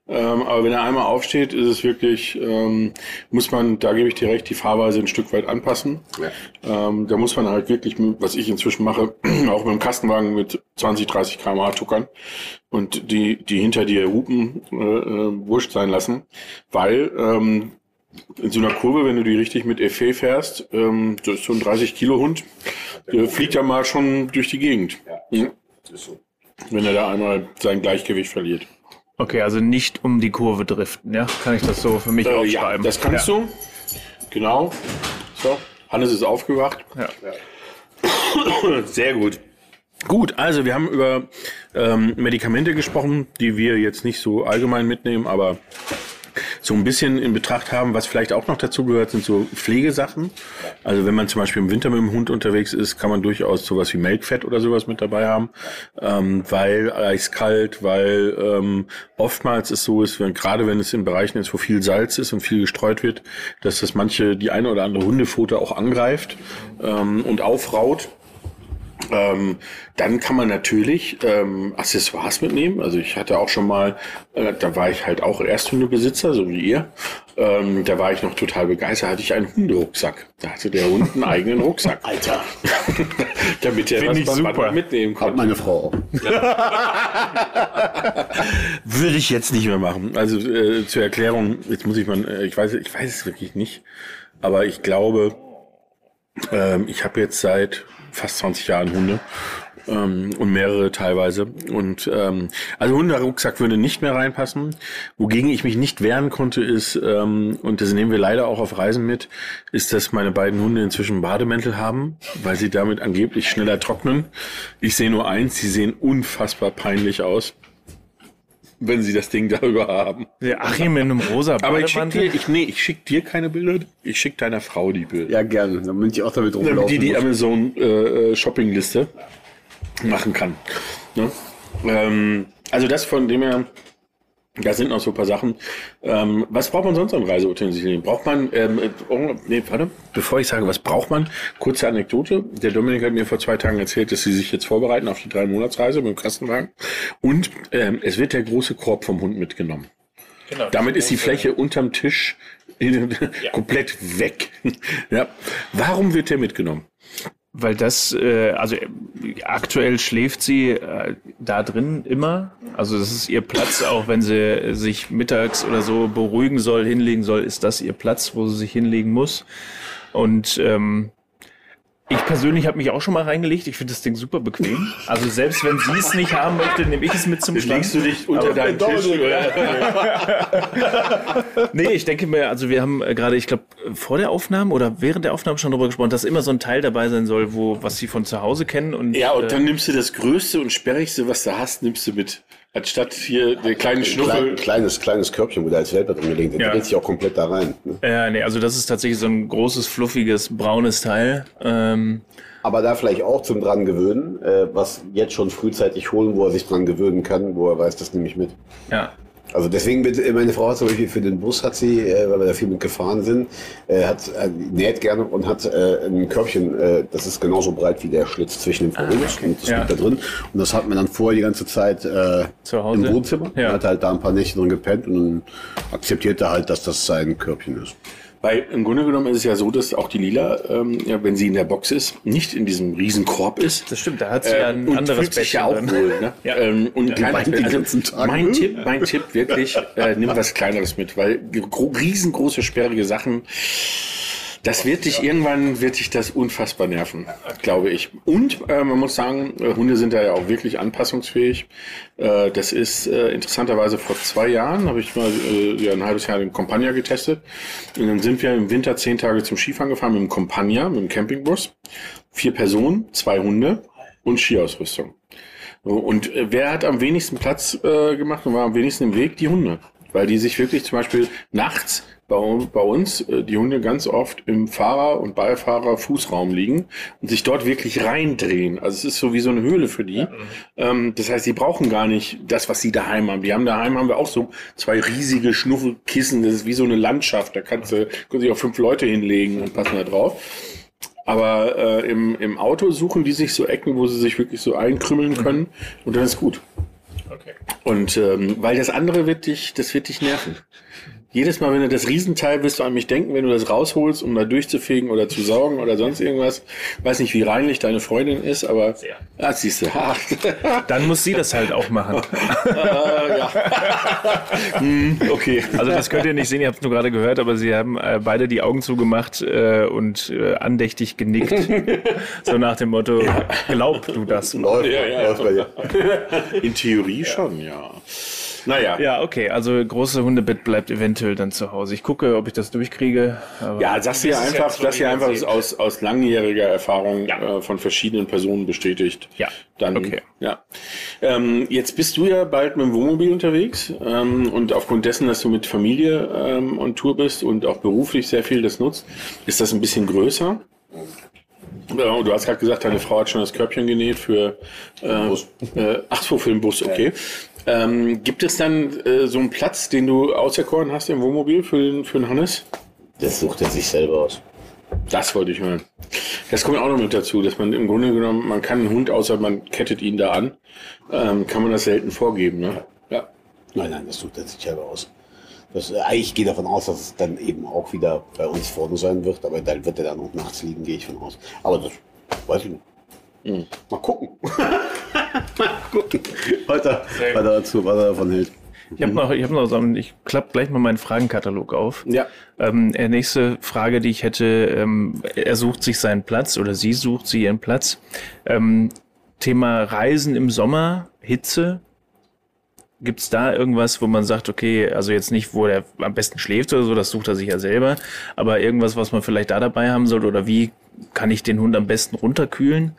Ähm, aber wenn er einmal aufsteht, ist es wirklich, ähm, muss man, da gebe ich dir recht, die Fahrweise ein Stück weit anpassen. Ähm, da muss man halt wirklich, was ich inzwischen mache, [CLEARS THROAT] auch mit dem Kastenwagen mit 20, 30 km/h tuckern und die, die hinter dir hupen, äh, äh, wurscht sein lassen, weil ähm, in so einer Kurve, wenn du die richtig mit Effet fährst, ähm, das ist so ein 30 Kilo Hund, der fliegt ja mal schon durch die Gegend, Mhm. wenn er da einmal sein Gleichgewicht verliert. Okay, also nicht um die Kurve driften, ja? Kann ich das so für mich Äh, ja, aufschreiben? das kannst du. Genau. So, Hannes ist aufgewacht. Ja. Sehr gut. Gut, also wir haben über ähm, Medikamente gesprochen, die wir jetzt nicht so allgemein mitnehmen, aber so ein bisschen in Betracht haben, was vielleicht auch noch dazu gehört, sind so Pflegesachen. Also wenn man zum Beispiel im Winter mit dem Hund unterwegs ist, kann man durchaus sowas wie Melkfett oder sowas mit dabei haben, ähm, weil eiskalt, weil ähm, oftmals es so ist, wenn, gerade wenn es in Bereichen ist, wo viel Salz ist und viel gestreut wird, dass das manche, die eine oder andere Hundefutter auch angreift ähm, und aufraut. Ähm, dann kann man natürlich ähm, Accessoires mitnehmen. Also ich hatte auch schon mal, äh, da war ich halt auch Ersthundebesitzer, so wie ihr. Ähm, da war ich noch total begeistert, hatte ich einen Hunderucksack. Da hatte der Hund einen eigenen Rucksack. [LAUGHS] Alter, [LAUGHS] Damit er Find was ich super. mitnehmen hat konnte. meine Frau auch. [LAUGHS] Würde ich jetzt nicht mehr machen. Also äh, zur Erklärung, jetzt muss ich mal, äh, ich weiß, ich weiß es wirklich nicht, aber ich glaube, ähm, ich habe jetzt seit fast 20 Jahren Hunde ähm, und mehrere teilweise. Und ähm, also Hunderucksack würde nicht mehr reinpassen. Wogegen ich mich nicht wehren konnte, ist, ähm, und das nehmen wir leider auch auf Reisen mit, ist, dass meine beiden Hunde inzwischen Bademäntel haben, weil sie damit angeblich schneller trocknen. Ich sehe nur eins, sie sehen unfassbar peinlich aus. Wenn sie das Ding darüber haben. Der Achim in einem rosa Aber ich schick dir, ich, nee, ich schick dir keine Bilder, ich schick deiner Frau die Bilder. Ja, gerne. Dann bin ich auch damit rumlaufen. damit die die muss. Amazon äh, äh, Shoppingliste machen kann. Ne? Ähm, also das von dem her, da sind noch so ein paar Sachen. Ähm, was braucht man sonst an Reiseutensilien? Braucht man, ähm, äh, oh, nee, warte, bevor ich sage, was braucht man, kurze Anekdote. Der Dominik hat mir vor zwei Tagen erzählt, dass sie sich jetzt vorbereiten auf die drei Monatsreise mit dem Kastenwagen. Und ähm, es wird der große Korb vom Hund mitgenommen. Genau, Damit ist die Fläche unterm Tisch [LAUGHS] komplett weg. ja. Warum wird der mitgenommen? Weil das, äh, also äh, aktuell schläft sie äh, da drin immer. Also das ist ihr Platz, auch wenn sie sich mittags oder so beruhigen soll, hinlegen soll, ist das ihr Platz, wo sie sich hinlegen muss. Und ähm, Ich persönlich habe mich auch schon mal reingelegt. Ich finde das Ding super bequem. Also selbst wenn sie es nicht haben möchte, nehme ich es mit zum Schlag. Legst du dich unter Aber- deinen Tisch? [LAUGHS] Nee, ich denke mir, also wir haben äh, gerade, ich glaube, vor der Aufnahme oder während der Aufnahme schon darüber gesprochen, dass immer so ein Teil dabei sein soll, wo was sie von zu Hause kennen und Ja, und äh, dann nimmst du das Größte und Sperrigste, was du hast, nimmst du mit. Anstatt hier der kleine Klein, Schnuffel. kleines, kleines Körbchen, wo da als Welpe drin gelegt. Der Ja. dreht sich auch komplett da rein. ne? Ja, nee, also das ist tatsächlich so ein großes, fluffiges, braunes Teil. Ähm, Aber da vielleicht auch zum dran gewöhnen, äh, was jetzt schon frühzeitig holen, wo er sich dran gewöhnen kann, wo er weiß, das nehme ich mit. ja. Also deswegen bitte, meine Frau hat zum Beispiel für den Bus hat sie, äh, weil wir da viel mit gefahren sind, äh, hat äh, näht gerne und hat äh, ein Körbchen, äh, das ist genauso breit wie der Schlitz zwischen dem Vorhängus und das Ja. liegt da drin. Und das hatten wir dann vorher die ganze Zeit äh, Zu Hause? im Wohnzimmer. Ja. Hat halt da ein paar Nächte drin gepennt und dann akzeptiert er halt, dass das sein Körbchen ist. Weil im Grunde genommen ist es ja so, dass auch die Lila, ähm, ja, wenn sie in der Box ist, nicht in diesem riesen Korb ist. Das stimmt, da hat sie ja ein und anderes fühlt sich ja auch wohl. Ne? [LAUGHS] Ja. Ähm, und Bett. den Also mein [LAUGHS] Tipp, mein Tipp wirklich, äh, nimm was Kleineres mit, weil gro- riesengroße, sperrige Sachen, das wird dich irgendwann, wird dich das unfassbar nerven, glaube ich. Und äh, man muss sagen, äh, Hunde sind da ja auch wirklich anpassungsfähig. Äh, das ist äh, interessanterweise vor zwei Jahren, habe ich mal äh, ja, ein halbes Jahr den Compagna getestet. Und dann sind wir im Winter zehn Tage zum Skifahren gefahren mit dem Compagna, mit dem Campingbus. Vier Personen, zwei Hunde und Skiausrüstung. Und äh, wer hat am wenigsten Platz äh, gemacht und war am wenigsten im Weg? Die Hunde. Weil die sich wirklich zum Beispiel nachts bei, bei uns, äh, die Hunde ganz oft im Fahrer- und Beifahrer-Fußraum liegen und sich dort wirklich reindrehen. Also es ist so wie so eine Höhle für die. Ähm, das heißt, die brauchen gar nicht das, was sie daheim haben. Die haben daheim haben wir auch so zwei riesige Schnuffelkissen. Das ist wie so eine Landschaft. Da kannst du, können sich auch fünf Leute hinlegen und passen da drauf. Aber äh, im, im Auto suchen die sich so Ecken, wo sie sich wirklich so einkrümmeln können und dann ist gut. Okay. Und ähm, weil das andere wird dich, das wird dich nerven. Jedes Mal, wenn du das Riesenteil wirst du an mich denken, wenn du das rausholst, um da durchzufegen oder zu saugen oder sonst irgendwas. Weiß nicht, wie reinlich deine Freundin ist, aber Sehr. Ah, siehst du. [LAUGHS] Dann muss sie das halt auch machen. äh, ja. [LAUGHS] hm, okay. Also das könnt ihr nicht sehen, ihr habt es nur gerade gehört, aber sie haben äh, beide die Augen zugemacht äh, und äh, andächtig genickt. [LAUGHS] so nach dem Motto, glaub du das. Läuft, Ja, ja. läuft bei dir. In Theorie schon, ja. Naja. Ja, okay, also große Hundebett bleibt eventuell dann zu Hause. Ich gucke, ob ich das durchkriege. aber- Ja, Das ist einfach, so das hier einfach easy. aus, aus langjähriger Erfahrung Ja. äh, von verschiedenen Personen bestätigt. Ja, Dann, okay. ja. Ähm, jetzt bist du ja bald mit dem Wohnmobil unterwegs ähm, und aufgrund dessen, dass du mit Familie ähm, on Tour bist und auch beruflich sehr viel das nutzt, ist das ein bisschen größer. Und du hast gerade gesagt, deine Frau hat schon das Körbchen genäht für äh, Bus. Äh, ach so, für den Bus, okay. Ähm, gibt es dann äh, so einen Platz, den du auserkoren hast im Wohnmobil für den, für den Hannes? Das sucht er sich selber aus. Das wollte ich hören. Das kommt auch noch mit dazu, dass man im Grunde genommen, man kann einen Hund, außer man kettet ihn da an, ähm, kann man das selten vorgeben. Ne? Ja. Nein, nein, das sucht er sich selber aus. Das, äh, ich gehe davon aus, dass es dann eben auch wieder bei uns vorne sein wird, aber dann wird er dann auch nachts liegen, gehe ich von aus. Aber das weiß ich nicht. Hm. Mal gucken. [LAUGHS] Mal gucken, was er, was er dazu, was er davon hält. Ich habe noch, ich habe noch, so einen- ich klappe gleich mal meinen Fragenkatalog auf. Ja. Ähm, äh, nächste Frage, die ich hätte, ähm, er sucht sich seinen Platz oder sie sucht sie ihren Platz. Ähm, Thema Reisen im Sommer, Hitze. Gibt's da irgendwas, wo man sagt, okay, also jetzt nicht, wo er am besten schläft oder so, das sucht er sich ja selber, aber irgendwas, was man vielleicht da dabei haben sollte oder wie kann ich den Hund am besten runterkühlen?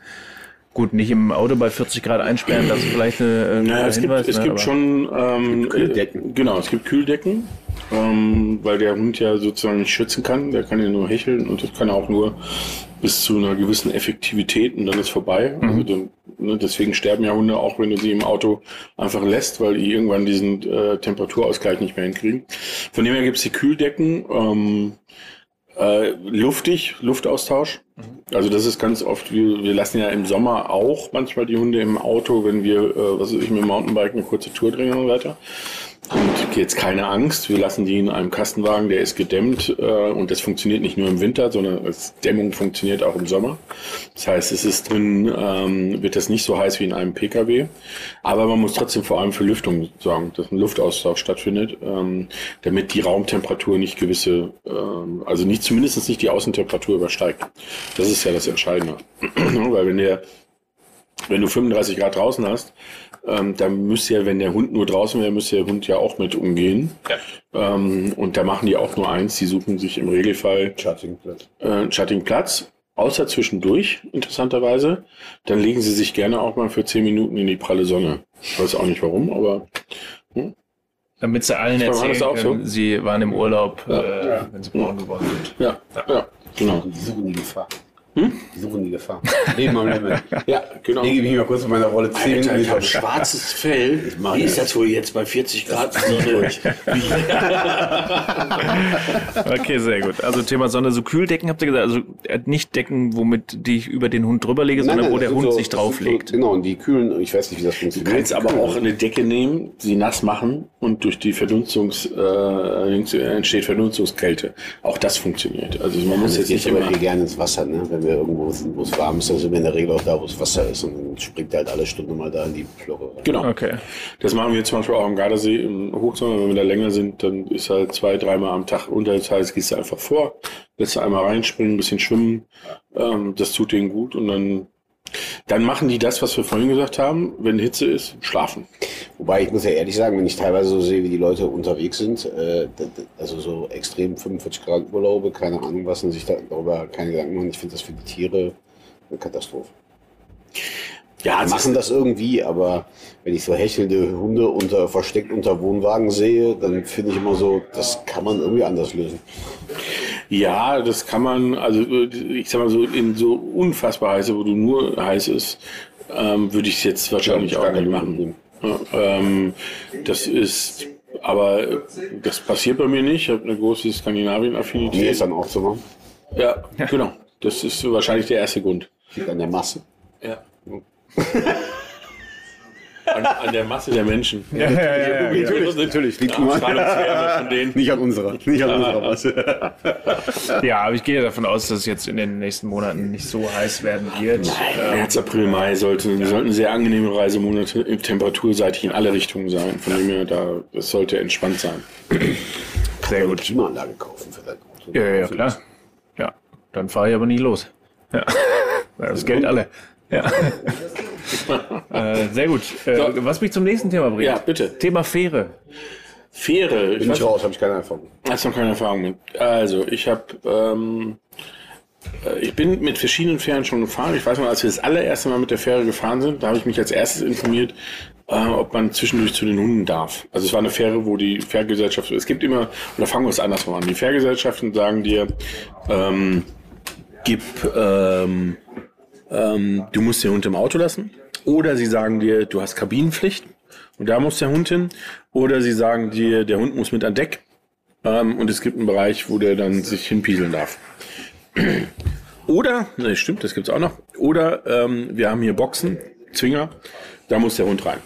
Gut, nicht im Auto bei 40 Grad einsperren, das ist vielleicht eine, ein Naja, es gibt, Hinweis, es ne, gibt schon ähm, Kühldecken. äh, Genau, es gibt Kühldecken, ähm, weil der Hund ja sozusagen nicht schützen kann. Der kann ja nur hecheln und das kann er auch nur bis zu einer gewissen Effektivität und dann ist vorbei. Also dann, ne, deswegen sterben ja Hunde auch, wenn du sie im Auto einfach lässt, weil die irgendwann diesen äh, Temperaturausgleich nicht mehr hinkriegen. Von dem her gibt es die Kühldecken. Ähm, äh, luftig, Luftaustausch. Also das ist ganz oft, wir, wir lassen ja im Sommer auch manchmal die Hunde im Auto, wenn wir, äh, was weiß ich, mit dem Mountainbike eine kurze Tour drehen und so weiter. Und jetzt keine Angst. Wir lassen die in einem Kastenwagen, der ist gedämmt äh, und das funktioniert nicht nur im Winter, sondern als Dämmung funktioniert auch im Sommer. Das heißt, es ist drin, ähm, wird das nicht so heiß wie in einem Pkw, aber man muss trotzdem vor allem für Lüftung sorgen, dass ein Luftaustausch stattfindet, ähm, damit die Raumtemperatur nicht gewisse, ähm, also nicht zumindest nicht die Außentemperatur übersteigt. Das ist ja das Entscheidende, [CLEARS THROAT] weil wenn der wenn du 35 Grad draußen hast, ähm, dann müsste ja, wenn der Hund nur draußen wäre, müsste der Hund ja auch mit umgehen. Ja. Ähm, und da machen die auch nur eins, die suchen sich im Regelfall Chattingplatz. Äh, Chattingplatz, außer zwischendurch, interessanterweise. Dann legen sie sich gerne auch mal für 10 Minuten in die pralle Sonne. Ich weiß auch nicht warum, aber. Hm? Damit sie allen erzählen können, so? sie waren im Urlaub, ja. Äh, ja. wenn sie braun geworden sind. Ja, ja, genau. Die suchen die Gefahr. Hm? Die suchen die Gefahr. Leben am Limit. [LAUGHS] ja, genau. Lege mich mal kurz in meiner Rolle 10 Minuten. Ich habe schwarzes Fell. Wie ist das wohl jetzt bei 40 Grad? [LAUGHS] okay, sehr gut. Also Thema Sonne, so Kühldecken habt ihr gesagt, also äh, nicht Decken, womit die ich über den Hund drüber lege, sondern nein, wo der Hund so, sich drauflegt. So, genau, und die kühlen, ich weiß nicht, wie das funktioniert. Du kannst aber auch eine Decke nehmen, sie nass machen und durch die Verdunstungs, äh, entsteht Verdunstungskälte. Auch das funktioniert. Also man muss jetzt nicht immer... gerne ins Wasser, ne? Wir irgendwo sind, wo es warm ist, dann sind wir in der Regel auch da, wo es Wasser ist und dann springt er halt alle Stunden mal da in die Flore rein. Genau. Okay. Das machen wir zum Beispiel auch am Gardasee im Hochsommer, wenn wir da länger sind, dann ist halt zwei, dreimal am Tag unter. Das heißt, gehst du einfach vor, lässt du einmal reinspringen, ein bisschen schwimmen, ähm, das tut denen gut und dann dann machen die das, was wir vorhin gesagt haben, wenn Hitze ist, schlafen. Wobei ich muss ja ehrlich sagen, wenn ich teilweise so sehe, wie die Leute unterwegs sind, äh, also so extrem 45 Grad Urlaube, keine Ahnung was, und sich darüber keine Gedanken machen, ich finde das für die Tiere eine Katastrophe. Ja, die machen das irgendwie, aber wenn ich so hechelnde Hunde unter, versteckt unter Wohnwagen sehe, dann finde ich immer so, das kann man irgendwie anders lösen. Ja, das kann man, also ich sag mal so, in so unfassbar heiße, wo du nur heiß ist, ähm, würde ich es jetzt wahrscheinlich ja, auch nicht machen. Ja, ähm, das ist, aber das passiert bei mir nicht. Ich habe eine große Skandinavien-Affinität. Nee, ist dann auch so machen. Ja, genau. Das ist wahrscheinlich der erste Grund. Liegt an der Masse. Ja. [LAUGHS] An, an, der Masse der Menschen. Ja, ja, ja, ja, ja. Natürlich, natürlich. Liegt nur an denen. Nicht an unserer. Nicht an unserer Masse. ja, aber ich gehe davon aus, dass es jetzt in den nächsten Monaten nicht so heiß werden wird. Nein, März, April, Mai sollten, ja. sollten sehr angenehme Reisemonate temperaturseitig in alle Richtungen sein. Von dem her, da, das sollte entspannt sein. Sehr gut. Klimaanlage kaufen für dein Auto. Ja, ja, klar. Ja, dann fahre ich aber nie los. Ja. [LAUGHS] Das Geld alle. Ja. [LAUGHS] äh, sehr gut. Äh, so. Was mich zum nächsten Thema bringt. Ja, bitte. Thema Fähre. Fähre. Bin ich, raus, habe ich keine Erfahrung. Hast noch keine Erfahrung mit. Also, ich habe, ähm, äh, ich bin mit verschiedenen Fähren schon gefahren. Ich weiß noch, als wir das allererste Mal mit der Fähre gefahren sind, da habe ich mich als erstes informiert, äh, ob man zwischendurch zu den Hunden darf. Also es war eine Fähre, wo die Fährgesellschaft, es gibt immer, oder fangen wir es andersrum an, die Fährgesellschaften sagen dir, ähm, gib, ähm, ähm, du musst den Hund im Auto lassen. Oder sie sagen dir, du hast Kabinenpflicht und da muss der Hund hin. Oder sie sagen dir, der Hund muss mit an Deck ähm, und es gibt einen Bereich, wo der dann sich hinpieseln darf. Oder, ne, stimmt, das gibt's auch noch. Oder ähm, wir haben hier Boxen, Zwinger, da muss der Hund rein.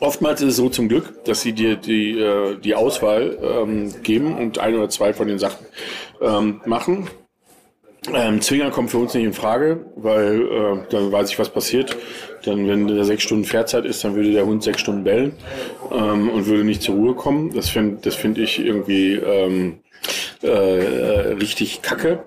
Oftmals ist es so zum Glück, dass sie dir die, äh, die Auswahl ähm, geben und ein oder zwei von den Sachen ähm, machen. Ähm, Zwinger kommt für uns nicht in Frage, weil äh, dann weiß ich, was passiert. Dann, wenn der sechs Stunden Fährzeit ist, dann würde der Hund sechs Stunden bellen ähm, und würde nicht zur Ruhe kommen. Das finde das find ich irgendwie ähm, äh, richtig kacke.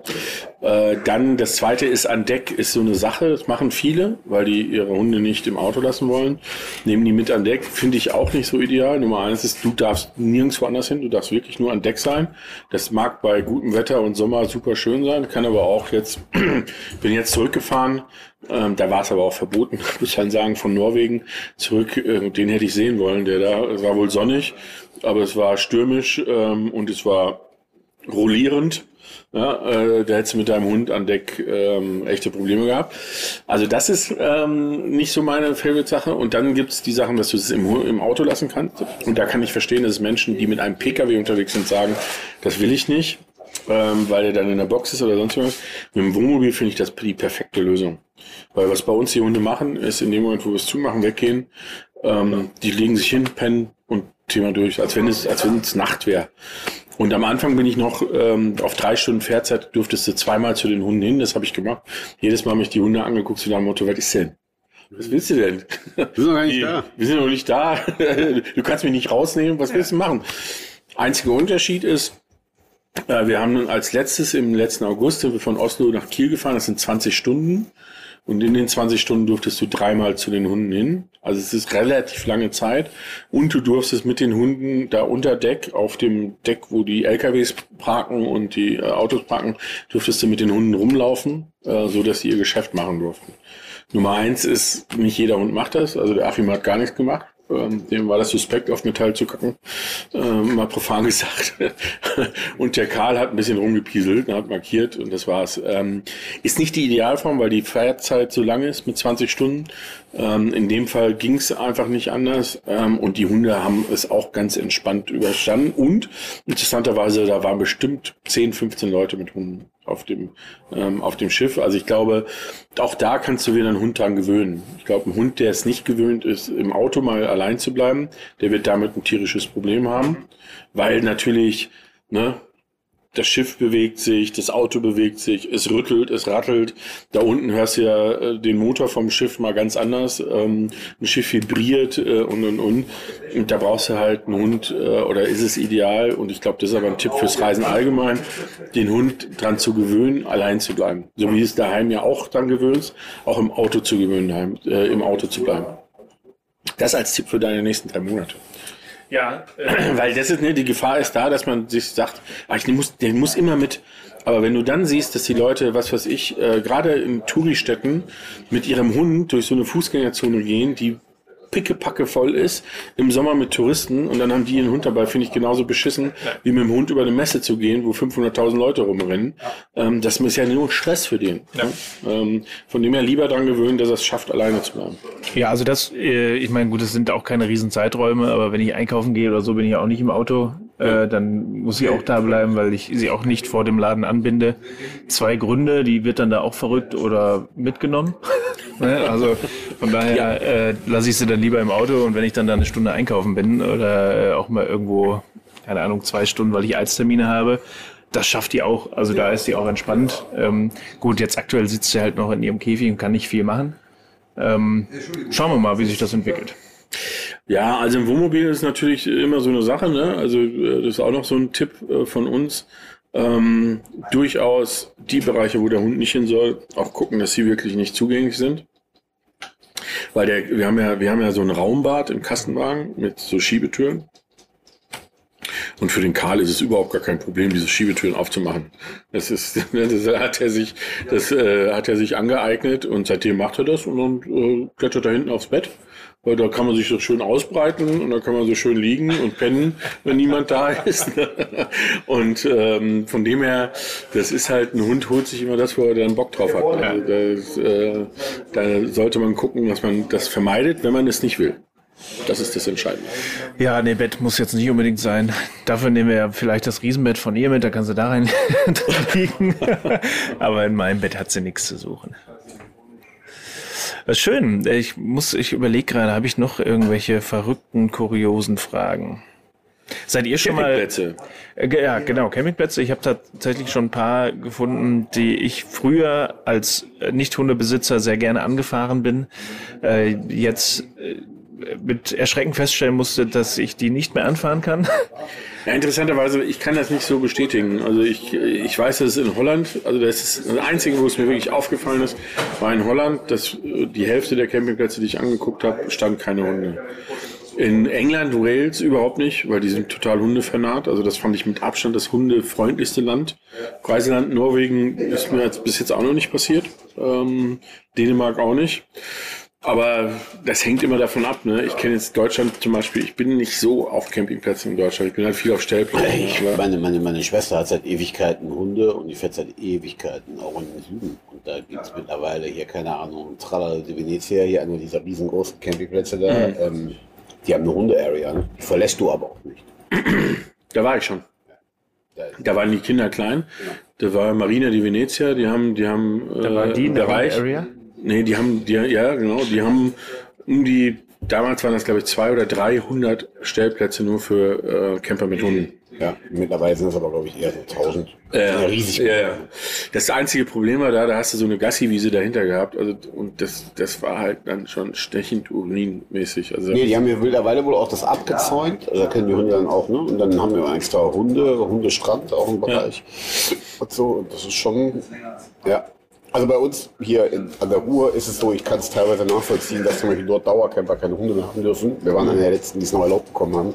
Äh, dann das zweite ist an Deck, ist so eine Sache, das machen viele, weil die ihre Hunde nicht im Auto lassen wollen. Nehmen die mit an Deck, finde ich auch nicht so ideal. Nummer eins ist, du darfst nirgendwo anders hin, du darfst wirklich nur an Deck sein. Das mag bei gutem Wetter und Sommer super schön sein, kann aber auch jetzt, [CLEARS THROAT] bin jetzt zurückgefahren, ähm, da war es aber auch verboten, [LAUGHS] muss ich dann sagen, von Norwegen zurück, äh, den hätte ich sehen wollen, der da, es war wohl sonnig, aber es war stürmisch ähm, und es war rollierend. Ja, äh, da hättest du mit deinem Hund an Deck ähm, echte Probleme gehabt. Also das ist ähm, nicht so meine Favorite-Sache. Und dann gibt's die Sachen, dass du es im, im Auto lassen kannst. Und da kann ich verstehen, dass es Menschen, die mit einem Pkw unterwegs sind, sagen, das will ich nicht, ähm, weil er dann in der Box ist oder sonst was. Mit dem Wohnmobil finde ich das die perfekte Lösung. Weil was bei uns die Hunde machen, ist in dem Moment, wo wir es zumachen, weggehen, ähm, die legen sich hin, pennen und Thema durch, als wenn es, als wenn es Nacht wäre. Und am Anfang bin ich noch ähm, auf drei Stunden Fährzeit, durftest du zweimal zu den Hunden hin, das habe ich gemacht. Jedes Mal habe ich die Hunde angeguckt zu deinem Motto, was ist denn? Was willst du denn? Wir sind noch gar nicht Die- da. Wir sind noch nicht da. [LAUGHS] Du kannst mich nicht rausnehmen. Was willst du machen? Einziger Unterschied ist, äh, wir haben nun als letztes im letzten August sind wir von Oslo nach Kiel gefahren. Das sind 20 Stunden. Und in den 20 Stunden durftest du dreimal zu den Hunden hin. Also es ist relativ lange Zeit. Und du durftest mit den Hunden da unter Deck, auf dem Deck, wo die LKWs parken und die äh, Autos parken, durftest du mit den Hunden rumlaufen, äh, so dass sie ihr Geschäft machen durften. Nummer eins ist, nicht jeder Hund macht das. Also der Achim hat gar nichts gemacht. Ähm, dem war das suspekt, auf Metall zu kacken. Ähm, mal profan [LAUGHS] gesagt. und der Karl hat ein bisschen rumgepieselt, hat markiert und das war's. Ähm, ist nicht die Idealform, weil die Fahrzeit so lang ist mit 20 Stunden. Ähm, in dem Fall ging es einfach nicht anders. Ähm, und die Hunde haben es auch ganz entspannt überstanden. Und interessanterweise, da waren bestimmt 10, 15 Leute mit Hunden auf dem, ähm, auf dem Schiff. Also ich glaube, auch da kannst du wieder einen Hund dran gewöhnen. Ich glaube, ein Hund, der es nicht gewöhnt ist, im Auto mal allein zu bleiben, der wird damit ein tierisches Problem haben. Weil natürlich, ne, das Schiff bewegt sich, das Auto bewegt sich, es rüttelt, es rattelt. Da unten hörst du ja äh, den Motor vom Schiff mal ganz anders. Ähm, ein Schiff vibriert äh, und und und. Und da brauchst du halt einen Hund äh, oder ist es ideal? Und ich glaube, das ist aber ein Tipp fürs Reisen allgemein, den Hund dran zu gewöhnen, allein zu bleiben. So wie es daheim ja auch dran gewöhnst, auch im Auto zu gewöhnen, daheim, äh, im Auto zu bleiben. Das als Tipp für deine nächsten drei Monate. Ja, äh, Weil das ist, ne, die Gefahr ist da, dass man sich sagt, ah, ich muss, der muss immer mit. Aber wenn du dann siehst, dass die Leute, was weiß ich, äh, gerade in Touristädten mit ihrem Hund durch so eine Fußgängerzone gehen, die pickepacke voll ist, im Sommer mit Touristen und dann haben die ihren Hund dabei, finde ich genauso beschissen, wie mit dem Hund über eine Messe zu gehen, wo 500.000 Leute rumrennen. Ähm, das ist ja nur Stress für den. Ne? Ähm, von dem her lieber dran gewöhnen, dass er es schafft, alleine zu bleiben. Ja, also das, äh, ich meine, gut, es sind auch keine riesen Zeiträume, aber wenn ich einkaufen gehe oder so, bin ich auch nicht im Auto. Äh, dann muss ich auch da bleiben, weil ich sie auch nicht vor dem Laden anbinde. Zwei Gründe, die wird dann da auch verrückt oder mitgenommen. [LAUGHS] ne? Also von daher äh, lasse ich sie dann lieber im Auto und wenn ich dann da eine Stunde einkaufen bin oder äh, auch mal irgendwo, keine Ahnung, zwei Stunden, weil ich Arzttermine habe, das schafft die auch. Also da ist sie auch entspannt. Ähm, gut, jetzt aktuell sitzt sie halt noch in ihrem Käfig und kann nicht viel machen. Ähm, schauen wir mal, wie sich das entwickelt. Ja, also im Wohnmobil ist natürlich immer so eine Sache, ne? Also äh, das ist auch noch so ein Tipp äh, von uns. Ähm, durchaus die Bereiche, wo der Hund nicht hin soll, auch gucken, dass sie wirklich nicht zugänglich sind. Weil der, wir haben ja, wir haben ja so ein Raumbad im Kastenwagen mit so Schiebetüren. Und für den Karl ist es überhaupt gar kein Problem, diese Schiebetüren aufzumachen. Das ist, [LAUGHS] das hat er sich, das äh, hat er sich angeeignet und seitdem macht er das und dann äh, klettert er hinten aufs Bett. Weil da kann man sich so schön ausbreiten und da kann man so schön liegen und pennen, wenn niemand da [LAUGHS] ist. Und ähm, von dem her, das ist halt, ein Hund holt sich immer das, wo er dann Bock drauf hat. Also das, äh, da sollte man gucken, dass man das vermeidet, wenn man es nicht will. Das ist das Entscheidende. Ja, nee, Bett muss jetzt nicht unbedingt sein. Dafür nehmen wir ja vielleicht das Riesenbett von ihr mit, da kann sie da rein [LAUGHS] liegen. Aber in meinem Bett hat sie nichts zu suchen. Ist schön. Ich muss, ich überlege gerade, habe ich noch irgendwelche verrückten, kuriosen Fragen? Seid ihr schon mal Campingplätze. Äh, Ja, genau, Campingplätze. Ich habe tatsächlich schon ein paar gefunden, die ich früher als äh, Nicht-Hundebesitzer sehr gerne angefahren bin. Äh, jetzt mit Erschrecken feststellen musste, dass ich die nicht mehr anfahren kann. Ja, interessanterweise, ich kann das nicht so bestätigen. Also ich, ich weiß, dass es in Holland, also das ist das Einzige, wo es mir wirklich aufgefallen ist, war in Holland, dass die Hälfte der Campingplätze, die ich angeguckt habe, stand keine Hunde. In England, Wales überhaupt nicht, weil die sind total hundefanat. Also das fand ich mit Abstand das hundefreundlichste Land. Reiseland Norwegen ist mir jetzt bis jetzt auch noch nicht passiert. Ähm, Dänemark auch nicht. Aber das hängt immer davon ab. Ne? Ich kenne jetzt Deutschland zum Beispiel, ich bin nicht so auf Campingplätzen in Deutschland. Ich bin halt viel auf Stellplätzen. Ich, meine, meine, meine Schwester hat seit Ewigkeiten Hunde und die fährt seit Ewigkeiten auch in den Süden. Und da gibt's mittlerweile hier, keine Ahnung, Tralla di Venezia, hier einer dieser riesengroßen Campingplätze da. Ähm, die haben eine Hunde-Area, ne? die verlässt du aber auch nicht. [CLEARS THROAT] Da war ich schon. Da, waren die Kinder klein. Da war Marina di Venezia, die haben, die haben Da war die in der Bereich. Area. Nee, die haben, die, ja, genau, die haben um die damals waren das, glaube ich, zwei oder 300 Stellplätze nur für äh, Camper mit Hunden. Ja, mittlerweile sind es aber, glaube ich, eher so 1000. Ja, riesig. Ja, ja. Das einzige Problem war da, da hast du so eine Gassi-Wiese dahinter gehabt. Also, und das, das war halt dann schon stechend urinmäßig. Also, Nee, die haben ja mittlerweile wohl auch das abgezäunt. Also da kennen die Hunde dann auch, ne? Und dann haben wir extra Hunde, Hundestrand auch im Bereich. Und so, und das ist schon, ja. Also bei uns hier in, an der Ruhr ist es so, ich kann es teilweise nachvollziehen, dass zum Beispiel dort Dauercamper keine Hunde mehr haben dürfen. Wir waren einer der letzten, die es noch erlaubt bekommen haben.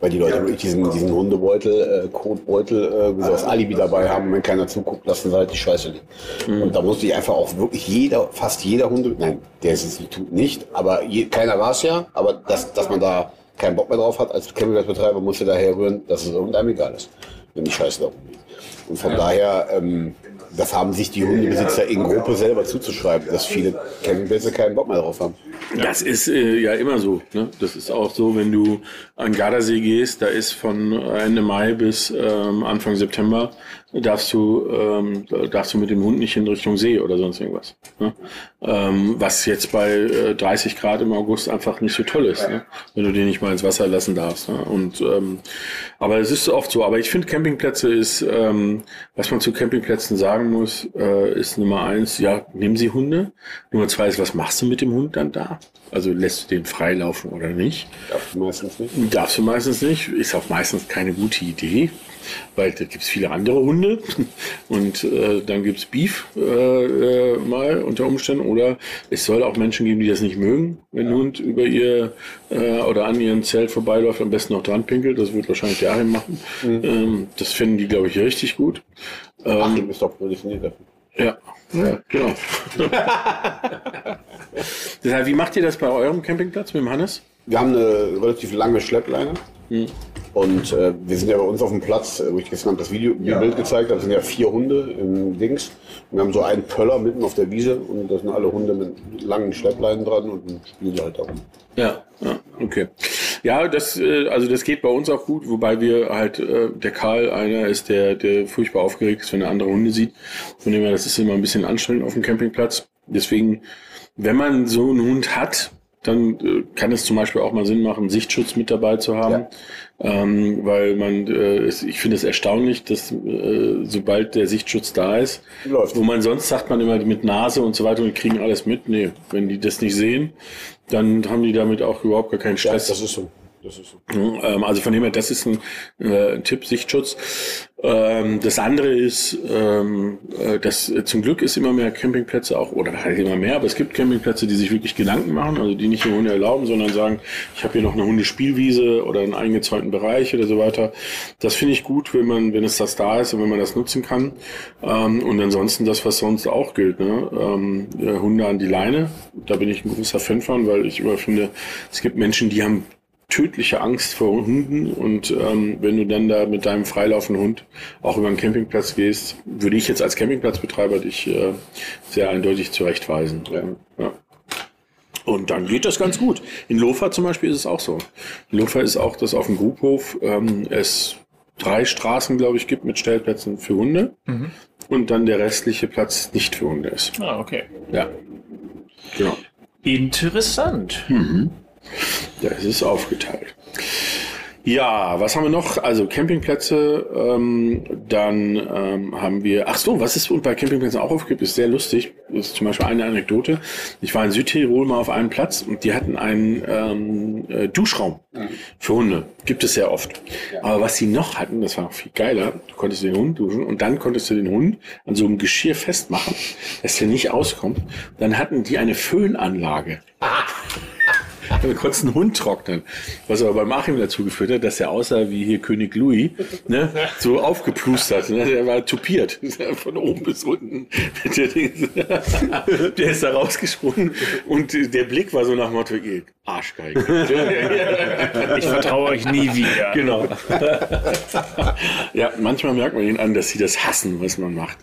Weil die Leute wirklich diesen, diesen Hundebeutel, äh, Kotbeutel, äh, so als Alibi dabei haben. Wenn keiner zuguckt, lassen sie halt die Scheiße liegen. Und da musste ich einfach auch wirklich jeder, fast jeder Hunde, nein, der ist es tut nicht, aber je, keiner war es ja, aber dass, dass man da keinen Bock mehr drauf hat als Campingplatzbetreiber, musste daher rühren, dass es irgendeinem egal ist, wenn die Scheiße da rumliegt. Und von daher, ähm, das haben sich die Hundebesitzer in Gruppe selber zuzuschreiben, dass viele Campingplätze keinen Bock mehr drauf haben. Das ist äh, ja immer so. Ne? Das ist auch so, wenn du an Gardasee gehst, da ist von Ende Mai bis ähm, Anfang September darfst du ähm, darfst du mit dem Hund nicht in Richtung See oder sonst irgendwas. Ne? Ähm, was jetzt bei äh, 30 Grad im August einfach nicht so toll ist, ne? wenn du den nicht mal ins Wasser lassen darfst. Ne? Und ähm, aber es ist oft so. Aber ich finde Campingplätze ist, ähm, was man zu Campingplätzen sagen muss, äh, ist Nummer eins, ja, nehmen Sie Hunde. Nummer zwei ist, was machst du mit dem Hund dann da? Also lässt du den freilaufen oder nicht? Darfst du meistens nicht. Darfst du meistens nicht. Ist auch meistens keine gute Idee, weil da gibt's viele andere Hunde [LAUGHS] und äh, dann gibt's Beef äh, äh, mal unter Umständen oder es soll auch Menschen geben, die das nicht mögen, wenn ein Hund über ihr äh, oder an ihrem Zelt vorbeiläuft, am besten noch dran pinkelt. Das wird wahrscheinlich der Achim machen. Ähm, das finden die, glaube ich, richtig gut. Ach, Ähm, du bist doch prädestiniert dafür. ja, ja, genau. [LAUGHS] Deshalb, wie macht ihr das bei eurem Campingplatz mit dem Hannes? Wir haben eine relativ lange Schleppleine. Und äh, wir sind ja bei uns auf dem Platz, äh, wo ich gestern das Video, ja. Bild gezeigt habe, sind ja vier Hunde im Dings. Und wir haben so einen Pöller mitten auf der Wiese und da sind alle Hunde mit langen Schleppleinen dran und spielen die halt da rum. Ja, ja, okay. Ja, das, äh, also das geht bei uns auch gut, wobei wir halt, äh, der Karl einer ist, der, der furchtbar aufgeregt ist, wenn er andere Hunde sieht. Von dem her, das ist immer ein bisschen anstrengend auf dem Campingplatz. Deswegen, wenn man so einen Hund hat, dann äh, kann es zum Beispiel auch mal Sinn machen, Sichtschutz mit dabei zu haben. Ähm, weil man, äh, ich finde es erstaunlich, dass äh, sobald der Sichtschutz da ist, Läuft. wo man sonst sagt man immer mit Nase und so weiter und die kriegen alles mit. Nee, wenn die das nicht sehen, dann haben die damit auch überhaupt gar keinen Ja, Stress. so. Das ist so. Ähm, Also von dem her, das ist ein, äh, Tipp, Sichtschutz. Ähm, das andere ist, ähm, äh, dass äh, zum Glück ist immer mehr Campingplätze auch, oder halt immer mehr, aber es gibt Campingplätze, die sich wirklich Gedanken machen, also die nicht nur Hunde erlauben, sondern sagen, ich habe hier noch eine Hundespielwiese oder einen eingezäunten Bereich oder so weiter. Das finde ich gut, wenn man, wenn es das da ist und wenn man das nutzen kann. Ähm, und ansonsten das, was sonst auch gilt, ne? ähm, äh, Hunde an die Leine. Da bin ich ein großer Fan von, weil ich immer finde, es gibt Menschen, die haben tödliche Angst vor Hunden und ähm, wenn du dann da mit deinem freilaufenden Hund auch über einen Campingplatz gehst, würde ich jetzt als Campingplatzbetreiber dich äh, sehr eindeutig zurechtweisen. Ja. Ja. Und dann geht das ganz gut. In Lofa zum Beispiel ist es auch so. In Lofa ist auch, dass auf dem Grubhof ähm, es drei Straßen, glaube ich, gibt mit Stellplätzen für Hunde und dann der restliche Platz nicht für Hunde ist. Ah, okay. Ja. Genau. Interessant. Da ist es aufgeteilt. Ja, was haben wir noch? Also Campingplätze, ähm, dann ähm, haben wir, ach so, was es bei Campingplätzen auch aufgibt, ist sehr lustig. Das ist zum Beispiel eine Anekdote. Ich war in Südtirol mal auf einem Platz und die hatten einen ähm, äh, Duschraum für Hunde. Gibt es sehr oft. Aber was sie noch hatten, das war noch viel geiler, du konntest den Hund duschen und dann konntest du den Hund an so einem Geschirr festmachen, dass der nicht auskommt. Dann hatten die eine Föhnanlage. Dann [LAUGHS] konntest du einen Hund trocknen. Was aber beim Achim dazu geführt hat, dass er aussah wie hier König Louis, ne? so aufgeplustert. Ne? Der war tupiert. [LAUGHS] Von oben bis unten. [LAUGHS] Der, ist da rausgesprungen und der Blick war so nach Motto, Arschgeige. Ich vertraue euch nie wieder. Genau. ja, manchmal merkt man ihnen an, dass sie das hassen, was man macht.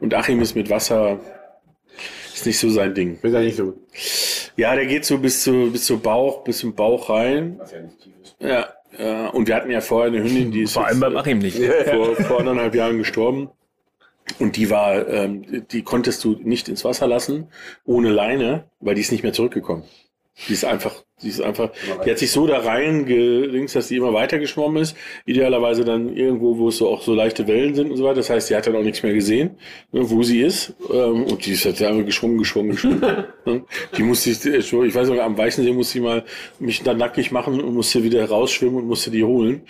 Und Achim ist mit Wasser, ist nicht so sein Ding. Bin da nicht so. Ja, der geht so bis zu, bis zu Bauch, bis zum Bauch rein. Was ja nicht tief ist. Ja, ja, und wir hatten ja vorher eine Hündin, die ist Vor allem beim Achim nicht. äh, vor, vor anderthalb Jahren gestorben. Und die war, ähm, die konntest du nicht ins Wasser lassen, ohne Leine, weil die ist nicht mehr zurückgekommen. Die ist einfach, die ist einfach, die hat sich so da reingelinkt, dass die immer weiter geschwommen ist. Idealerweise dann irgendwo, wo es so auch so leichte Wellen sind und so weiter. Das heißt, sie hat dann auch nichts mehr gesehen, ne, wo sie ist. Ähm, und die ist halt einfach geschwommen, geschwommen, geschwommen. [LAUGHS] Ne? die musste ich, äh, ich weiß noch, am Weichensee musste ich mal mich dann nackig machen und musste wieder rausschwimmen und musste die holen.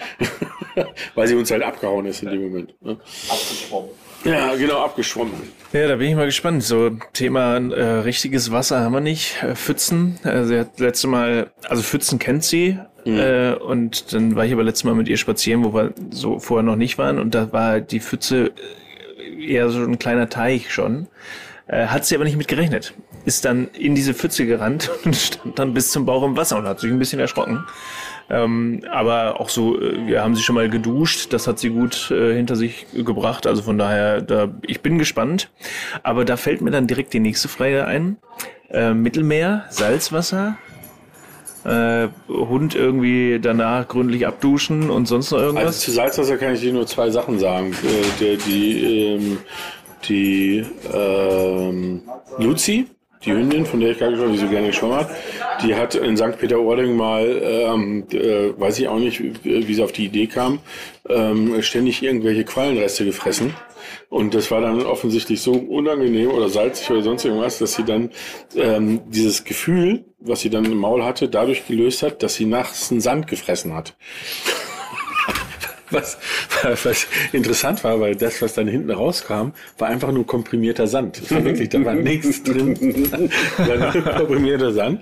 [LAUGHS] Weil sie uns halt abgehauen ist in dem Moment. Ne? Abgeschwommen. Ja, genau, abgeschwommen. Ja, da bin ich mal gespannt. So Thema äh, richtiges Wasser haben wir nicht. Äh, Pfützen. Äh, sie hat letzte Mal, also Pfützen kennt sie. Äh, und dann war ich aber letztes Mal mit ihr spazieren, wo wir so vorher noch nicht waren. Und da war die Pfütze äh, eher so ein kleiner Teich schon. Äh, hat sie aber nicht mit gerechnet. Ist dann in diese Pfütze gerannt [LAUGHS] und stand dann bis zum Bauch im Wasser und hat sich ein bisschen erschrocken. Ähm, aber auch so, äh, wir haben sie schon mal geduscht, das hat sie gut äh, hinter sich gebracht. Also von daher, da, ich bin gespannt. Aber da fällt mir dann direkt die nächste Frage ein. Äh, Mittelmeer, Salzwasser, äh, Hund irgendwie danach gründlich abduschen und sonst noch irgendwas? Also zu Salzwasser kann ich dir nur zwei Sachen sagen. Äh, der, die ähm, die ähm, Luzi, die Hündin, von der ich gerade gesprochen habe, die so gerne geschwommen hat, die hat in St. Peter-Ording mal, ähm, äh, weiß ich auch nicht, wie sie auf die Idee kam, ähm, ständig irgendwelche Quallenreste gefressen. Und das war dann offensichtlich so unangenehm oder salzig oder sonst irgendwas, dass sie dann ähm, dieses Gefühl, was sie dann im Maul hatte, dadurch gelöst hat, dass sie nachts einen Sand gefressen hat. Was, was interessant war, weil das, was dann hinten rauskam, war einfach nur komprimierter Sand. Das war wirklich, da war nichts drin. komprimierter Sand.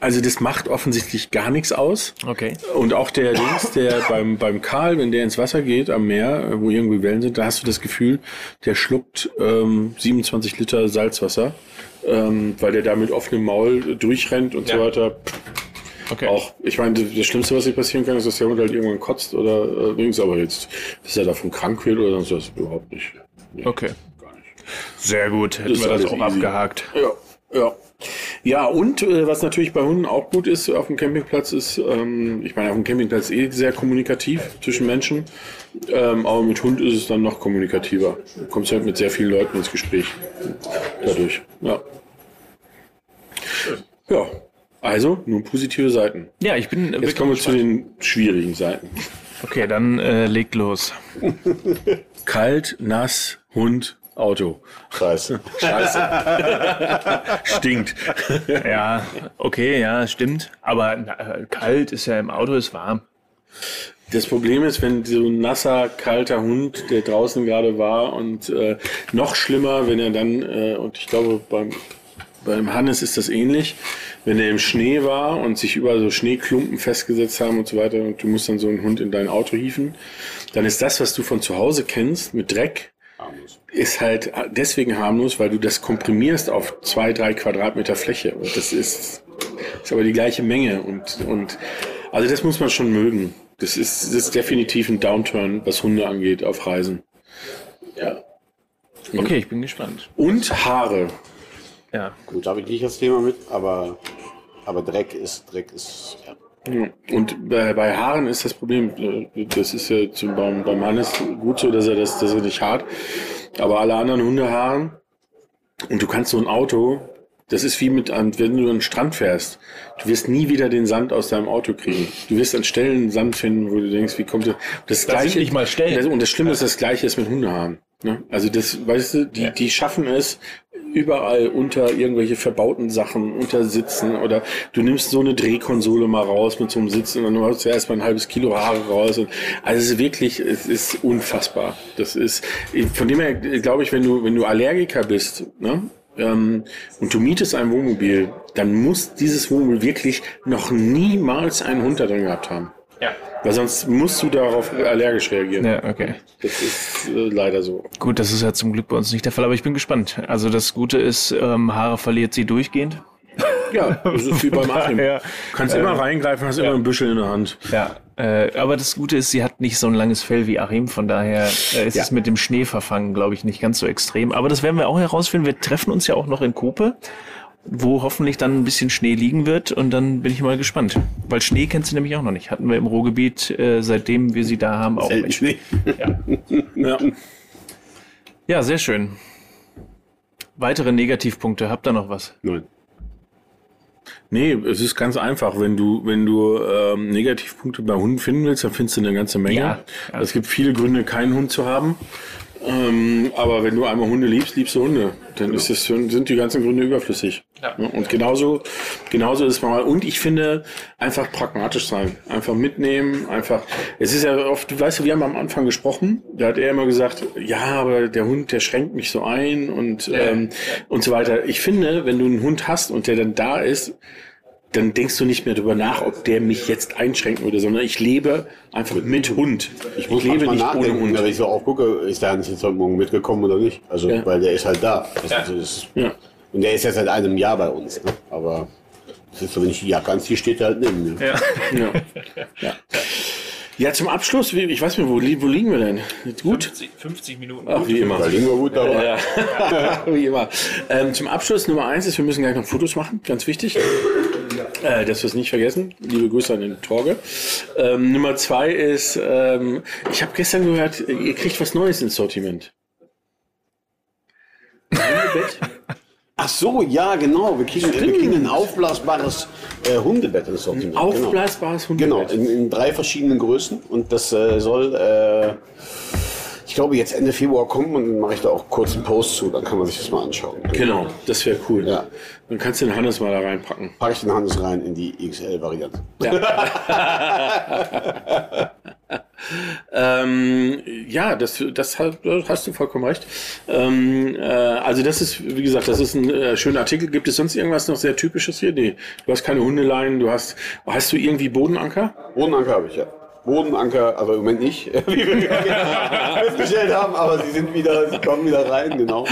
Also das macht offensichtlich gar nichts aus. Okay. Und auch der Dings, der beim, beim Karl, wenn der ins Wasser geht am Meer, wo irgendwie Wellen sind, da hast du das Gefühl, der schluckt ähm, 27 Liter Salzwasser, ähm, weil der da mit offenem Maul durchrennt und so Ja. weiter. Okay. Auch, ich meine, das Schlimmste, was hier passieren kann, ist, dass der Hund halt irgendwann kotzt oder äh, Dings, aber jetzt, dass er davon krank wird oder sonst was, überhaupt nicht. Nee, Okay. Gar nicht. Sehr gut. Hätten Ist wir das auch easy. abgehakt. Ja, ja. Ja, und äh, was natürlich bei Hunden auch gut ist auf dem Campingplatz ist, ähm, ich meine, auf dem Campingplatz eh sehr kommunikativ zwischen Menschen, ähm, aber mit Hund ist es dann noch kommunikativer. Du kommst halt mit sehr vielen Leuten ins Gespräch dadurch. Ja. Ja, also nun positive Seiten. Ja, ich bin Jetzt kommen wir zu den schwierigen Seiten. Okay, dann äh, legt los. [LAUGHS] Kalt, nass, Hund, Auto. Scheiße. [LAUGHS] Stinkt. Ja, okay, ja, stimmt. Aber na, äh, kalt ist ja im Auto, ist warm. Das Problem ist, wenn so ein nasser, kalter Hund, der draußen gerade war und äh, noch schlimmer, wenn er dann, äh, und ich glaube beim, beim Hannes ist das ähnlich, wenn er im Schnee war und sich überall so Schneeklumpen festgesetzt haben und so weiter und du musst dann so einen Hund in dein Auto hieven, dann ist das, was du von zu Hause kennst mit Dreck, ist halt deswegen harmlos, weil du das komprimierst auf zwei, drei Quadratmeter Fläche. Und das ist, ist aber die gleiche Menge. Und, und also das muss man schon mögen. Das ist, das ist definitiv ein Downturn, was Hunde angeht auf Reisen. Ja. Okay, ich bin gespannt. Und Haare. Ja, Gut, da habe ich nicht das Thema mit, aber, aber Dreck ist, Dreck ist, ja. Ja. Und bei, bei Haaren ist das Problem, äh, das ist ja zum, beim, beim Hannes gut so, dass er das, dass er nicht hart, aber alle anderen Hundehaaren und du kannst so ein Auto, das ist wie mit einem, wenn du an den Strand fährst, du wirst nie wieder den Sand aus deinem Auto kriegen. Du wirst an Stellen Sand finden, wo du denkst, wie kommt das? Das, Das sind nicht mal Stellen. Und das Schlimme ist, das Gleiche ist mit Hundehaaren. Ne? Also das, weißt du, die, die schaffen es überall unter irgendwelche verbauten Sachen, unter Sitzen oder du nimmst so eine Drehkonsole mal raus mit so einem Sitz und dann hast du erstmal ein halbes Kilo Haare raus. Und, also es ist wirklich, es ist unfassbar. Das ist, von dem her glaube ich, wenn du, wenn du Allergiker bist, ne? Ähm, und du mietest ein Wohnmobil, dann muss dieses Wohnmobil wirklich noch niemals einen Hund da drin gehabt haben. Ja. Weil sonst musst du darauf allergisch reagieren. Ja, okay. Das ist äh, leider so. Gut, das ist ja zum Glück bei uns nicht der Fall, aber ich bin gespannt. Also das Gute ist, ähm, Haare verliert sie durchgehend. Ja, das ist wie beim Achim. [LAUGHS] Ja. Kannst immer reingreifen, hast immer ein Büschel in der Hand. Ja, äh, aber das Gute ist, sie hat nicht so ein langes Fell wie Achim, von daher äh, ist Ja. es mit dem Schneeverfangen, glaube ich, nicht ganz so extrem. Aber das werden wir auch herausfinden. Wir treffen uns ja auch noch in Kope, wo hoffentlich dann ein bisschen Schnee liegen wird und dann bin ich mal gespannt. Weil Schnee kennt sie nämlich auch noch nicht. Hatten wir im Ruhrgebiet, äh, seitdem wir sie da haben, auch Selten nicht. Schnee. Ja. Ja. ja, sehr schön. Weitere Negativpunkte, habt ihr noch was? Nein. Nee, es ist ganz einfach. Wenn du, wenn du ähm, Negativpunkte bei Hunden finden willst, dann findest du eine ganze Menge. Ja, ja. Es gibt viele Gründe, keinen Hund zu haben. Ähm, aber wenn du einmal Hunde liebst, liebst du Hunde. Dann ist es, sind die ganzen Gründe überflüssig. Ja. Und genauso, genauso ist es mal. Und ich finde, einfach pragmatisch sein. Einfach mitnehmen, einfach. Es ist ja oft, du weißt du, wir haben am Anfang gesprochen, da hat er immer gesagt, ja, aber der Hund, der schränkt mich so ein und, ähm, und so weiter. Ich finde, wenn du einen Hund hast und der dann da ist, dann denkst du nicht mehr darüber nach, ob der mich jetzt einschränken würde, sondern ich lebe einfach mit Hund. Ich, muss lebe manchmal nicht ohne nachdenken, Hund. wenn ich so aufgucke, ist der Hans jetzt heute Morgen mitgekommen oder nicht? Also, Ja. weil der ist halt da. Das, das ist, Ja. Und der ist ja seit einem Jahr bei uns. Ne? Aber das ist so, wenn ich die Jacke anziehe, steht er halt neben mir. Ja. Ja. ja. Ja, zum Abschluss, wie- ich weiß nicht, wo, wo liegen wir denn? Gut? 50, 50 Minuten. Ach, wie immer. Da liegen wir gut dabei. Ja, [LAUGHS] wie immer. Ähm, zum Abschluss Nummer eins ist, wir müssen gleich noch Fotos machen, ganz wichtig. Äh, dass wir es nicht vergessen. Liebe Grüße an den Torge. Ähm, Nummer zwei ist, ähm, ich habe gestern gehört, ihr kriegt was Neues ins Sortiment. Hundebett? [LAUGHS] Ach so, ja, genau. Wir kriegen, wir kriegen ein aufblasbares äh, Hundebett ins Sortiment. Aufblasbares Genau, Hundebett. genau in, in drei verschiedenen Größen. Und das äh, soll, äh, ich glaube, jetzt Ende Februar kommen und dann mache ich da auch kurz einen Post zu. Dann kann man sich das mal anschauen. Genau, das wäre cool. Ja. Dann kannst du den Hannes mal da reinpacken. Packe ich den Hannes rein in die XL-Variante. [LAUGHS] Ähm, ja, das, das hast, hast du vollkommen recht. Ähm, äh, also das ist, wie gesagt, das ist ein äh, schöner Artikel. Gibt es sonst irgendwas noch sehr typisches hier? Nee. Du hast keine Hundeleien, du hast, hast du irgendwie Bodenanker? Bodenanker habe ich ja. Bodenanker, aber im Moment nicht, [LAUGHS] wie wir festgestellt haben, aber sie sind wieder, sie kommen wieder rein, genau.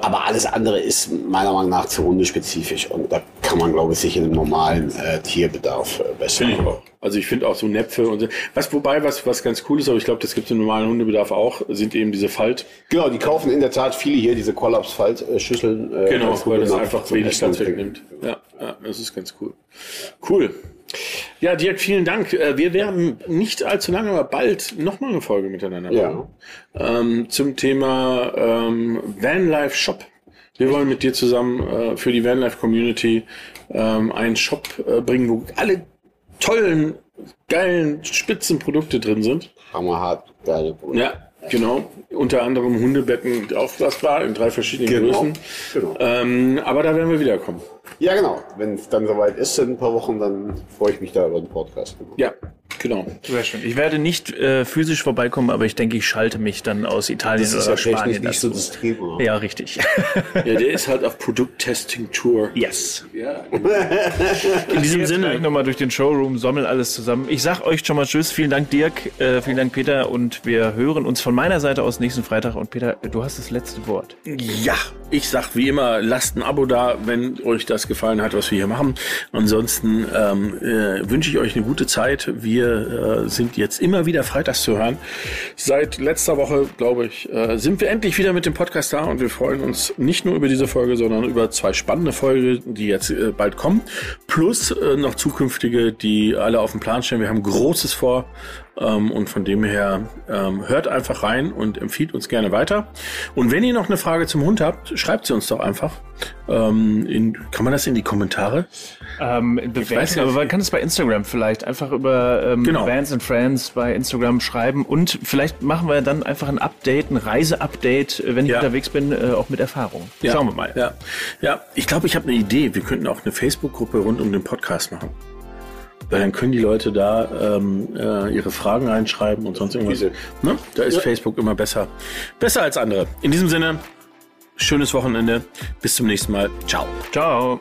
Aber alles andere ist meiner Meinung nach zu hundespezifisch und da kann man, glaube ich, sich in einem normalen äh, Tierbedarf äh, besser. Finde ich auch. Also ich finde auch so Näpfe und so. Was, wobei, was, was ganz cool ist, aber ich glaube, das gibt es im normalen Hundebedarf auch, sind eben diese Falt. Genau, die kaufen in der Tat viele hier diese Kollaps-Faltschüsseln. Äh, Genau, als weil das einfach wenig Platz wegnimmt. Ja, ja, das ist ganz cool. Cool. Ja, Dirk, vielen Dank. Äh, Wir werden nicht allzu lange, aber bald nochmal eine Folge miteinander Ja. machen. Ähm, zum Thema ähm, Vanlife Shop. Wir wollen mit dir zusammen äh, für die Vanlife Community ähm, einen Shop äh, bringen, wo alle tollen, geilen Spitzenprodukte drin sind. Hammerhart, geile Boden. Ja, genau. Unter anderem Hundebetten aufblasbar in drei verschiedenen Genau, Größen. genau. Ähm, aber da werden wir wiederkommen. Ja, genau. Wenn es dann soweit ist in ein paar Wochen, dann freue ich mich da über den Podcast. Ja, genau. Sehr schön. Ich werde nicht äh, physisch vorbeikommen, aber ich denke, ich schalte mich dann aus Italien Das ist oder ja Spanien nicht so dazu. das Thema. Ja, richtig. Ja, der ist halt auf Produkttesting-Tour. yes. Ja. In diesem Sinne. Gleich nochmal durch den Showroom, sammeln alles zusammen. Ich sag euch schon mal Tschüss. Vielen Dank, Dirk. Äh, vielen Dank, Peter. Und wir hören uns von meiner Seite aus nächsten Freitag. Und Peter, du hast das letzte Wort. ja, ich sag wie immer, lasst ein Abo da, wenn euch das gefallen hat, was wir hier machen. Ansonsten ähm, äh, wünsche ich euch eine gute Zeit. Wir äh, sind jetzt immer wieder freitags zu hören. Seit letzter Woche, glaube ich, äh, sind wir endlich wieder mit dem Podcast da und wir freuen uns nicht nur über diese Folge, sondern über zwei spannende Folgen, die jetzt äh, bald kommen. Plus äh, noch zukünftige, die alle auf dem Plan stehen. Wir haben Großes vor. Ähm, und von dem her ähm, hört einfach rein und empfiehlt uns gerne weiter. Und wenn ihr noch eine Frage zum Hund habt, schreibt sie uns doch einfach. Ähm, in, kann man das in die Kommentare? Ähm, weiß bewerten, nicht. aber man kann es bei Instagram vielleicht einfach über ähm, Genau. Vans and Friends bei Instagram schreiben und vielleicht machen wir dann einfach ein Update, ein Reiseupdate, äh, wenn ich Ja. unterwegs bin, äh, auch mit Erfahrung. Schauen wir mal. Ja, ja ich glaube, ich habe eine Idee. Wir könnten auch eine Facebook-Gruppe rund um den Podcast machen. Weil dann können die Leute da ähm, äh, ihre Fragen reinschreiben und sonst irgendwas. Ne? Da ist Facebook immer besser. Besser als andere. In diesem Sinne, schönes Wochenende. Bis zum nächsten Mal. Ciao. Ciao.